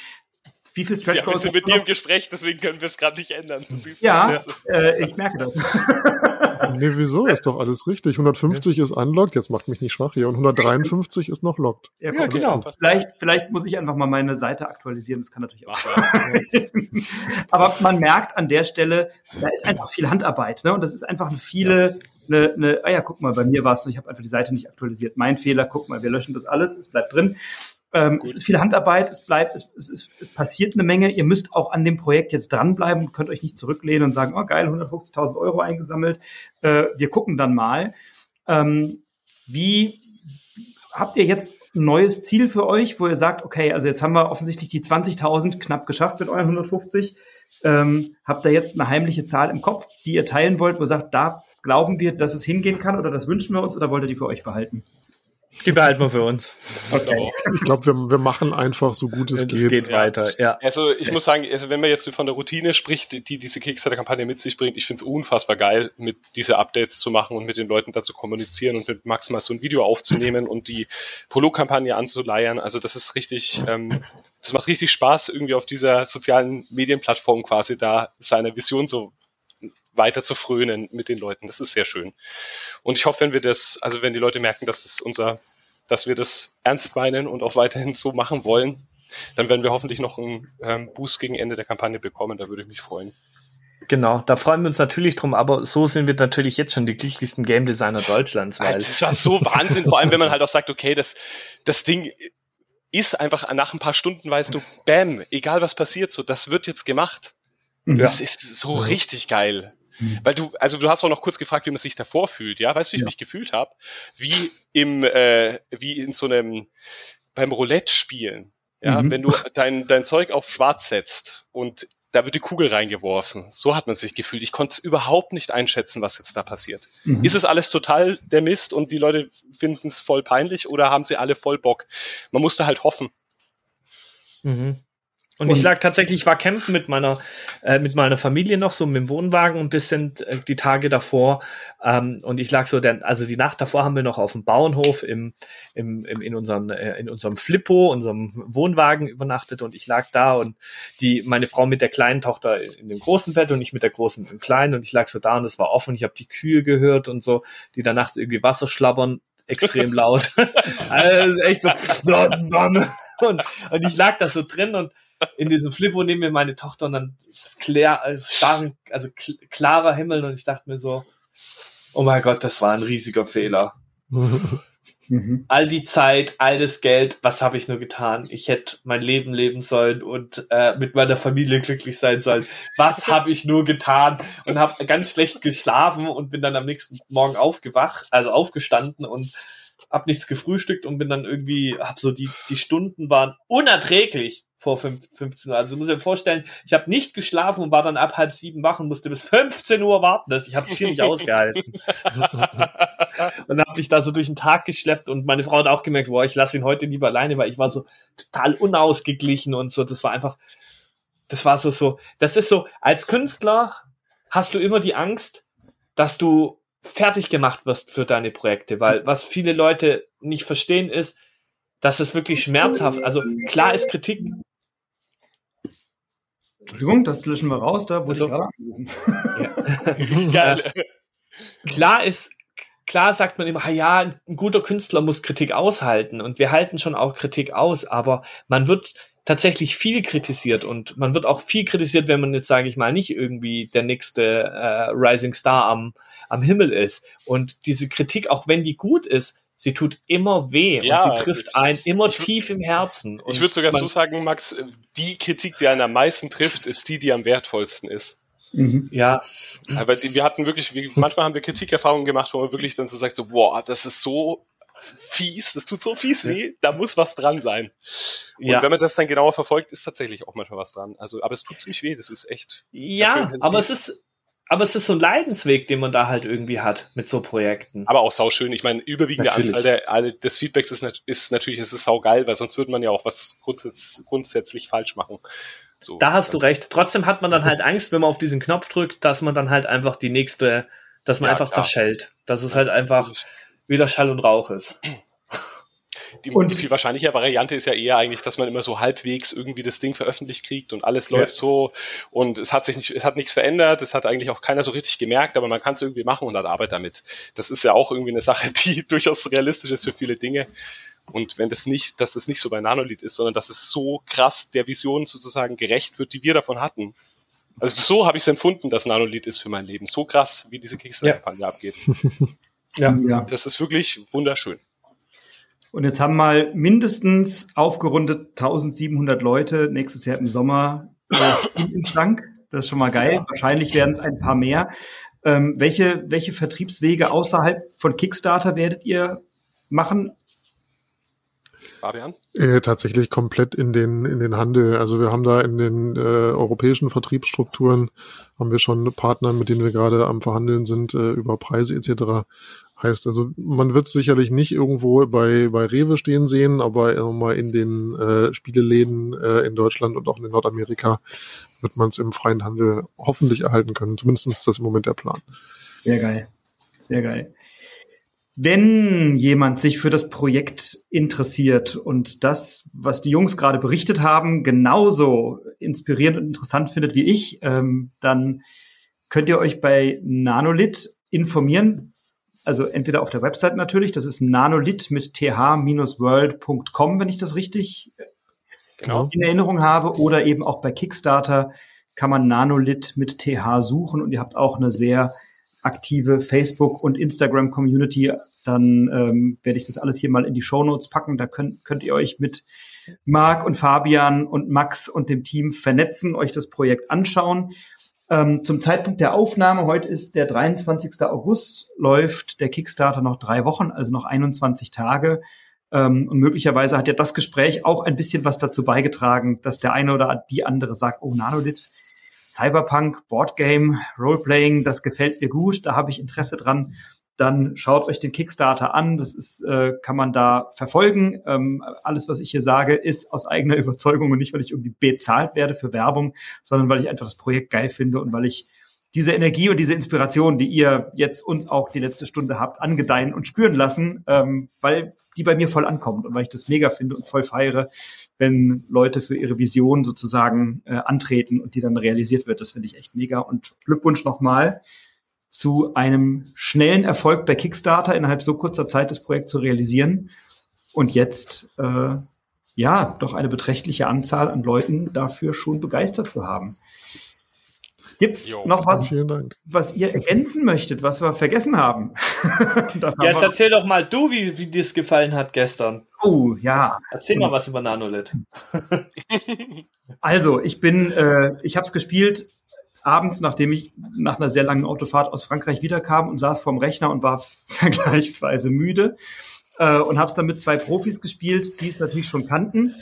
wie viel Stretch Goals? Ja, wir sind mit dir im Gespräch, deswegen können wir es gerade nicht ändern. Ja, äh, ich merke das. [LAUGHS] nee, wieso? Ist doch alles richtig. 150 ja. ist unlocked, jetzt macht mich nicht schwach hier. Und 153 ist noch locked. Ja, ja genau. Vielleicht, vielleicht muss ich einfach mal meine Seite aktualisieren. Das kann natürlich auch sein. [LAUGHS] Aber man merkt an der Stelle, da ist einfach viel Handarbeit. Ne? Und das ist einfach viele, eine, eine, ah ja, guck mal, bei mir war es so, ich habe einfach die Seite nicht aktualisiert. Mein Fehler, guck mal, wir löschen das alles, es bleibt drin. Ähm, es ist viel Handarbeit, es bleibt, es, es, es, es passiert eine Menge. Ihr müsst auch an dem Projekt jetzt dranbleiben und könnt euch nicht zurücklehnen und sagen, oh geil, 150.000 Euro eingesammelt. Äh, wir gucken dann mal. Ähm, wie habt ihr jetzt ein neues Ziel für euch, wo ihr sagt, okay, also jetzt haben wir offensichtlich die 20.000 knapp geschafft mit euren 150. Ähm, habt ihr jetzt eine heimliche Zahl im Kopf, die ihr teilen wollt, wo ihr sagt, da glauben wir, dass es hingehen kann oder das wünschen wir uns oder wollt ihr die für euch behalten? Die behalten wir für uns. Okay. Ich glaube, wir, wir machen einfach so gut es, es geht. Es geht weiter, ja. Also ich muss sagen, also wenn man jetzt von der Routine spricht, die diese Kickstarter-Kampagne mit sich bringt, ich finde es unfassbar geil, mit diese Updates zu machen und mit den Leuten da zu kommunizieren und mit Max mal so ein Video aufzunehmen und die Polo-Kampagne anzuleiern. Also das ist richtig, ähm, das macht richtig Spaß, irgendwie auf dieser sozialen Medienplattform quasi da seine Vision so weiter zu frönen mit den Leuten. Das ist sehr schön. Und ich hoffe, wenn wir das, also wenn die Leute merken, dass das unser, dass wir das ernst meinen und auch weiterhin so machen wollen, dann werden wir hoffentlich noch einen ähm, Boost gegen Ende der Kampagne bekommen. Da würde ich mich freuen. Genau, da freuen wir uns natürlich drum, aber so sind wir natürlich jetzt schon die glücklichsten Game Designer Deutschlands. Weil das war so Wahnsinn, vor allem wenn man halt auch sagt, okay, das, das Ding ist einfach nach ein paar Stunden weißt du, bam, egal was passiert, so, das wird jetzt gemacht. Ja. Das ist so richtig geil. Mhm. Weil du, also du hast auch noch kurz gefragt, wie man sich davor fühlt, ja? Weißt du, wie ich ja. mich gefühlt habe? Wie im, äh, wie in so einem beim Roulette spielen. Ja, mhm. wenn du dein, dein Zeug auf schwarz setzt und da wird die Kugel reingeworfen. So hat man sich gefühlt. Ich konnte es überhaupt nicht einschätzen, was jetzt da passiert. Mhm. Ist es alles total der Mist und die Leute finden es voll peinlich oder haben sie alle voll Bock? Man musste halt hoffen. Mhm. Und, und, ich lag tatsächlich, ich war campen mit meiner, äh, mit meiner Familie noch, so mit dem Wohnwagen und bis sind äh, die Tage davor. Ähm, und ich lag so, denn, also die Nacht davor haben wir noch auf dem Bauernhof im, im, im, in, unseren, äh, in unserem Flippo, unserem Wohnwagen übernachtet und ich lag da und die, meine Frau mit der kleinen Tochter in dem großen Bett und ich mit der großen im kleinen und ich lag so da und es war offen. Ich habe die Kühe gehört und so, die da nachts irgendwie Wasser schlabbern, extrem laut. [LAUGHS] also echt so, [LAUGHS] und, und ich lag da so drin und in diesem Flippo neben mir meine Tochter und dann ist klar, starren, also klarer Himmel und ich dachte mir so, oh mein Gott, das war ein riesiger Fehler. Mhm. All die Zeit, all das Geld, was habe ich nur getan? Ich hätte mein Leben leben sollen und äh, mit meiner Familie glücklich sein sollen. Was [LAUGHS] habe ich nur getan? Und habe ganz schlecht geschlafen und bin dann am nächsten Morgen aufgewacht, also aufgestanden und hab nichts gefrühstückt und bin dann irgendwie, hab so die, die Stunden waren unerträglich vor 15 Uhr. Also du musst dir vorstellen, ich habe nicht geschlafen und war dann ab halb sieben wach und musste bis 15 Uhr warten. Ich habe es hier nicht [LAUGHS] ausgehalten. [LAUGHS] und habe mich da so durch den Tag geschleppt und meine Frau hat auch gemerkt, boah, ich lasse ihn heute lieber alleine, weil ich war so total unausgeglichen und so. Das war einfach, das war so, so, das ist so, als Künstler hast du immer die Angst, dass du fertig gemacht wirst für deine Projekte, weil was viele Leute nicht verstehen ist, dass es wirklich schmerzhaft, also klar ist Kritik. Entschuldigung, das löschen wir raus, da wurde also, ich gerade [LAUGHS] ja. Klar ist, klar sagt man immer, ja, ein guter Künstler muss Kritik aushalten und wir halten schon auch Kritik aus, aber man wird tatsächlich viel kritisiert und man wird auch viel kritisiert, wenn man jetzt, sage ich mal, nicht irgendwie der nächste äh, Rising Star am, am Himmel ist. Und diese Kritik, auch wenn die gut ist, sie tut immer weh ja, und sie trifft einen immer tief im Herzen. ich würde sogar so sagen, Max, die Kritik, die einen am meisten trifft, ist die, die am wertvollsten ist. Mhm. Ja. Aber die, wir hatten wirklich, manchmal haben wir Kritikerfahrungen gemacht, wo man wirklich dann so sagt, so, boah, das ist so fies, das tut so fies weh, da muss was dran sein. Und ja. wenn man das dann genauer verfolgt, ist tatsächlich auch manchmal was dran. Also, aber es tut ziemlich weh, das ist echt. Ja, aber es ist, aber es ist so ein Leidensweg, den man da halt irgendwie hat mit so Projekten. Aber auch sauschön. Ich meine, überwiegende natürlich. Anzahl der, des Feedbacks ist, ist natürlich, es ist saugeil, weil sonst würde man ja auch was grundsätzlich, grundsätzlich falsch machen. So, da hast du recht. Trotzdem hat man dann halt Angst, wenn man auf diesen Knopf drückt, dass man dann halt einfach die nächste, dass man ja, einfach klar. zerschellt. Dass es halt einfach wieder Schall und Rauch ist. Die, und die viel wahrscheinlichere Variante ist ja eher eigentlich, dass man immer so halbwegs irgendwie das Ding veröffentlicht kriegt und alles ja. läuft so und es hat sich nicht, es hat nichts verändert, es hat eigentlich auch keiner so richtig gemerkt, aber man kann es irgendwie machen und hat Arbeit damit. Das ist ja auch irgendwie eine Sache, [LAUGHS] die durchaus realistisch ist für viele Dinge. Und wenn das nicht, dass das nicht so bei Nanolith ist, sondern dass es so krass der Vision sozusagen gerecht wird, die wir davon hatten. Also so habe ich es empfunden, dass Nanolith ist für mein Leben. So krass, wie diese Kickstarter-Kampagne ja. abgeht. [LAUGHS] ja, ja. Das ist wirklich wunderschön. Und jetzt haben mal mindestens aufgerundet 1700 Leute nächstes Jahr im Sommer äh, im Schrank. Das ist schon mal geil. Ja. Wahrscheinlich werden es ein paar mehr. Ähm, welche, welche Vertriebswege außerhalb von Kickstarter werdet ihr machen? Fabian? Äh, tatsächlich komplett in den, in den Handel. Also wir haben da in den äh, europäischen Vertriebsstrukturen haben wir schon Partner, mit denen wir gerade am Verhandeln sind, äh, über Preise etc. Heißt also, man wird sicherlich nicht irgendwo bei, bei Rewe stehen sehen, aber mal in den äh, Spieleläden äh, in Deutschland und auch in Nordamerika wird man es im freien Handel hoffentlich erhalten können. Zumindest ist das im Moment der Plan. Sehr geil. Sehr geil. Wenn jemand sich für das Projekt interessiert und das, was die Jungs gerade berichtet haben, genauso inspirierend und interessant findet wie ich, ähm, dann könnt ihr euch bei Nanolith informieren. Also entweder auf der Website natürlich, das ist nanolith mit th-world.com, wenn ich das richtig äh, genau. in Erinnerung habe, oder eben auch bei Kickstarter kann man Nanolith mit th suchen und ihr habt auch eine sehr aktive Facebook- und Instagram-Community, dann ähm, werde ich das alles hier mal in die Show Notes packen. Da könnt, könnt ihr euch mit Marc und Fabian und Max und dem Team vernetzen, euch das Projekt anschauen. Ähm, zum Zeitpunkt der Aufnahme, heute ist der 23. August, läuft der Kickstarter noch drei Wochen, also noch 21 Tage. Ähm, und möglicherweise hat ja das Gespräch auch ein bisschen was dazu beigetragen, dass der eine oder die andere sagt, oh, Nanolith, Cyberpunk, Boardgame, Roleplaying, das gefällt mir gut, da habe ich Interesse dran. Dann schaut euch den Kickstarter an, das ist, äh, kann man da verfolgen. Ähm, alles, was ich hier sage, ist aus eigener [LAUGHS] Überzeugung und nicht, weil ich irgendwie bezahlt werde für Werbung, sondern weil ich einfach das Projekt geil finde und weil ich diese Energie und diese Inspiration, die ihr jetzt uns auch die letzte Stunde habt, angedeihen und spüren lassen, ähm, weil die bei mir voll ankommt und weil ich das mega finde und voll feiere, wenn Leute für ihre Vision sozusagen äh, antreten und die dann realisiert wird. Das finde ich echt mega und Glückwunsch nochmal zu einem schnellen Erfolg bei Kickstarter innerhalb so kurzer Zeit das Projekt zu realisieren und jetzt äh, ja doch eine beträchtliche Anzahl an Leuten dafür schon begeistert zu haben. Gibt's jo. noch was, was ihr ergänzen möchtet, was wir vergessen haben? [LAUGHS] Jetzt erzähl doch mal du, wie, wie dir es gefallen hat gestern. Oh, ja. Erzähl mal was über Nanolith. also, ich bin, äh, ich habe es gespielt abends, nachdem ich nach einer sehr langen Autofahrt aus Frankreich wiederkam und saß vorm Rechner und war [LAUGHS] vergleichsweise müde äh, und habe es dann mit zwei Profis gespielt, die es natürlich schon kannten.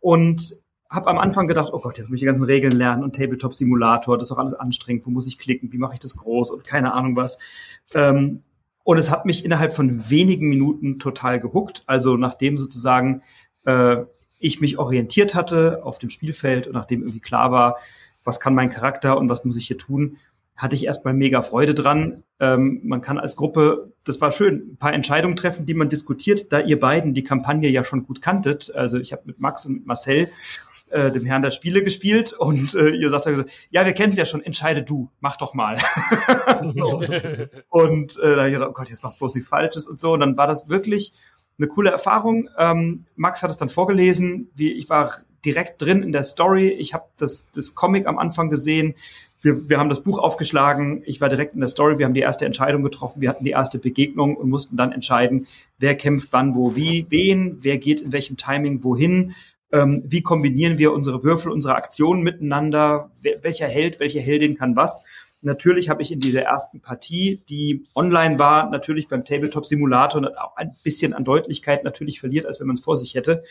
Und habe am Anfang gedacht, oh Gott, jetzt muss ich die ganzen Regeln lernen und Tabletop-Simulator, das ist auch alles anstrengend, wo muss ich klicken, wie mache ich das groß und keine Ahnung was. Ähm, und es hat mich innerhalb von wenigen Minuten total gehuckt. Also nachdem sozusagen äh, ich mich orientiert hatte auf dem Spielfeld und nachdem irgendwie klar war, was kann mein Charakter und was muss ich hier tun, hatte ich erstmal mega Freude dran. Ähm, man kann als Gruppe, das war schön, ein paar Entscheidungen treffen, die man diskutiert, da ihr beiden die Kampagne ja schon gut kanntet. Also ich habe mit Max und mit Marcel äh, dem Herrn der Spiele gespielt und äh, ihr sagt ja, wir kennen es ja schon, entscheide du, mach doch mal. [LAUGHS] so. Und äh, da habe ich gedacht, oh Gott, jetzt macht bloß nichts Falsches und so. Und dann war das wirklich eine coole Erfahrung. Ähm, Max hat es dann vorgelesen, wie ich war direkt drin in der Story. Ich habe das, das Comic am Anfang gesehen. Wir, wir haben das Buch aufgeschlagen. Ich war direkt in der Story. Wir haben die erste Entscheidung getroffen. Wir hatten die erste Begegnung und mussten dann entscheiden, wer kämpft wann, wo, wie, wen, wer geht in welchem Timing wohin. Ähm, wie kombinieren wir unsere Würfel, unsere Aktionen miteinander? Wer, welcher Held, welche Heldin kann was? Natürlich habe ich in dieser ersten Partie, die online war, natürlich beim Tabletop Simulator auch ein bisschen an Deutlichkeit natürlich verliert, als wenn man es vor sich hätte.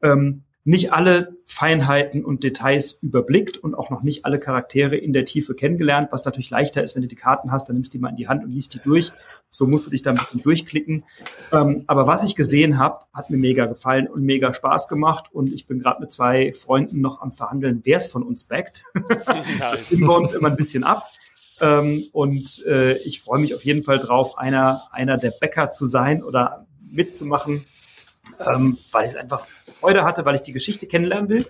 Ähm, nicht alle Feinheiten und Details überblickt und auch noch nicht alle Charaktere in der Tiefe kennengelernt, was natürlich leichter ist, wenn du die Karten hast, dann nimmst du die mal in die Hand und liest die durch. So musst du dich da ein bisschen durchklicken. Ähm, aber was ich gesehen habe, hat mir mega gefallen und mega Spaß gemacht und ich bin gerade mit zwei Freunden noch am Verhandeln, wer es von uns backt. Stimmen [LAUGHS] wir uns immer ein bisschen ab. Ähm, und äh, ich freue mich auf jeden Fall drauf, einer, einer der Bäcker zu sein oder mitzumachen, ähm, weil ich es einfach Freude hatte, weil ich die Geschichte kennenlernen will,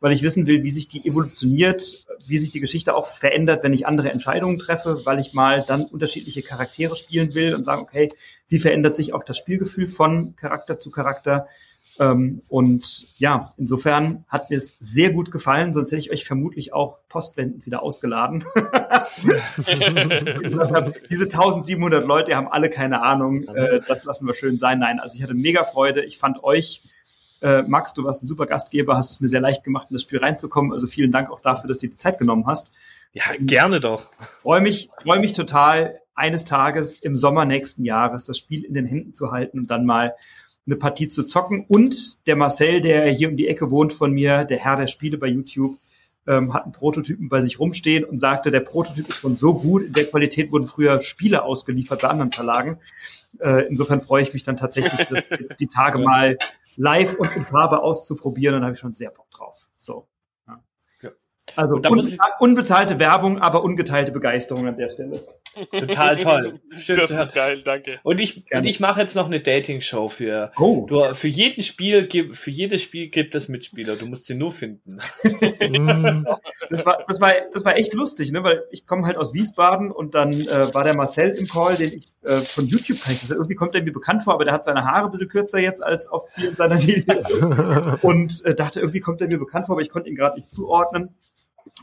weil ich wissen will, wie sich die evolutioniert, wie sich die Geschichte auch verändert, wenn ich andere Entscheidungen treffe, weil ich mal dann unterschiedliche Charaktere spielen will und sagen, okay, wie verändert sich auch das Spielgefühl von Charakter zu Charakter? Ähm, und ja, insofern hat mir es sehr gut gefallen, sonst hätte ich euch vermutlich auch postwendend wieder ausgeladen. [LAUGHS] diese 1700 Leute haben alle keine Ahnung, äh, das lassen wir schön sein. Nein, also ich hatte mega Freude. Ich fand euch, äh, Max, du warst ein super Gastgeber, hast es mir sehr leicht gemacht, in das Spiel reinzukommen. Also vielen Dank auch dafür, dass du dir die Zeit genommen hast. Ja, gerne doch. Freue mich, freue mich total, eines Tages im Sommer nächsten Jahres das Spiel in den Händen zu halten und dann mal eine Partie zu zocken. Und der Marcel, der hier um die Ecke wohnt von mir, der Herr der Spiele bei YouTube, ähm, hat einen Prototypen bei sich rumstehen und sagte, der Prototyp ist schon so gut, in der Qualität wurden früher Spiele ausgeliefert bei anderen Verlagen. Äh, insofern freue ich mich dann tatsächlich, das jetzt die Tage mal live und in Farbe auszuprobieren und da habe ich schon sehr Bock drauf. So. Also unbezahl unbezahlte Werbung, aber ungeteilte Begeisterung an der Stelle. Total toll. Schön das ist geil, danke. Und ich, und ich mache jetzt noch eine Dating-Show für. Oh. Du, für jeden Spiel, für jedes Spiel gibt es Mitspieler. Du musst sie nur finden. das war, das war, das war echt lustig, ne? Weil ich komme halt aus Wiesbaden und dann äh, war der Marcel im Call, den ich äh, von YouTube kann ich das. Irgendwie kommt er mir bekannt vor, aber der hat seine Haare ein bisschen kürzer jetzt als auf vielen seiner Videos. [LAUGHS] und äh, dachte, irgendwie kommt er mir bekannt vor, aber ich konnte ihn gerade nicht zuordnen.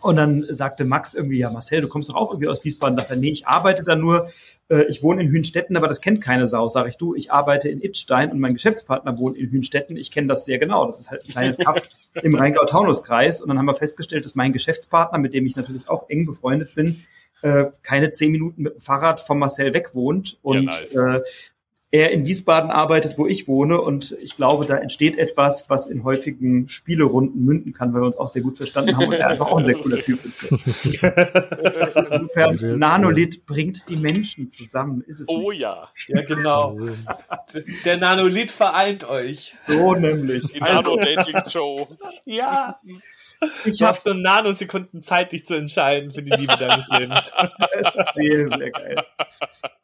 Und dann sagte Max irgendwie, ja, Marcel, du kommst doch auch irgendwie aus Wiesbaden. Sagt er, nee, ich arbeite da nur, äh, ich wohne in Hünstetten, aber das kennt keine Sau. Sag ich, du, ich arbeite in Itzstein und mein Geschäftspartner wohnt in Hünstetten. Ich kenne das sehr genau. Das ist halt ein kleines Kaff [LAUGHS] im Rheingau-Taunus-Kreis. Und dann haben wir festgestellt, dass mein Geschäftspartner, mit dem ich natürlich auch eng befreundet bin, äh, keine zehn Minuten mit dem Fahrrad von Marcel weg wohnt. Und ja, nice. äh, er in Wiesbaden arbeitet, wo ich wohne. Und ich glaube, da entsteht etwas, was in häufigen Spielerunden münden kann, weil wir uns auch sehr gut verstanden haben und er einfach auch ein sehr cooler Typ ist. [LAUGHS] Insofern, Nanolith bringt die Menschen zusammen, ist es Oh nicht? ja. Ja, genau. Der Nanolith vereint euch. So nämlich. Die Nano-Dating-Show. ja. Ich habe nur Nanosekunden Zeit, dich zu entscheiden für die Liebe deines Lebens. [LAUGHS] sehr, sehr geil.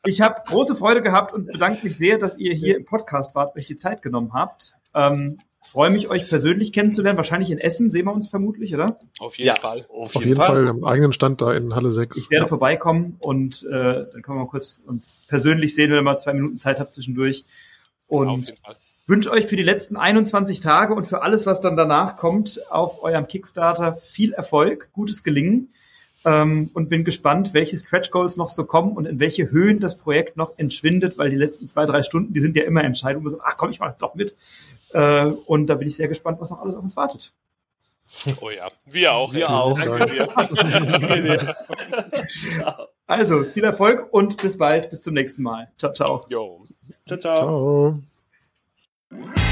Ich habe große Freude gehabt und bedanke mich sehr, dass ihr hier im Podcast wart, euch die Zeit genommen habt. Ähm, freue mich, euch persönlich kennenzulernen. Wahrscheinlich in Essen sehen wir uns vermutlich, oder? Auf jeden ja, Fall. Auf, auf jeden, Fall. Fall. Am eigenen Stand da in Halle 6. Ich werde ja. vorbeikommen und äh, dann können wir mal kurz uns persönlich sehen, wenn ihr mal zwei Minuten Zeit habt zwischendurch. Und wünsche euch für die letzten 21 Tage und für alles, was dann danach kommt, auf eurem Kickstarter viel Erfolg, gutes Gelingen. Ähm, und bin gespannt, welche Stretch Goals noch so kommen und in welche Höhen das Projekt noch entschwindet, weil die letzten zwei, drei Stunden, die sind ja immer Entscheidungen. So, ach komm, ich mach doch mit. Äh, und da bin ich sehr gespannt, was noch alles auf uns wartet. Oh ja, wir auch. Wir auch. [LAUGHS] also, viel Erfolg und bis bald, bis zum nächsten Mal. Ciao, ciao. Jo. Ciao, ciao. ciao. What?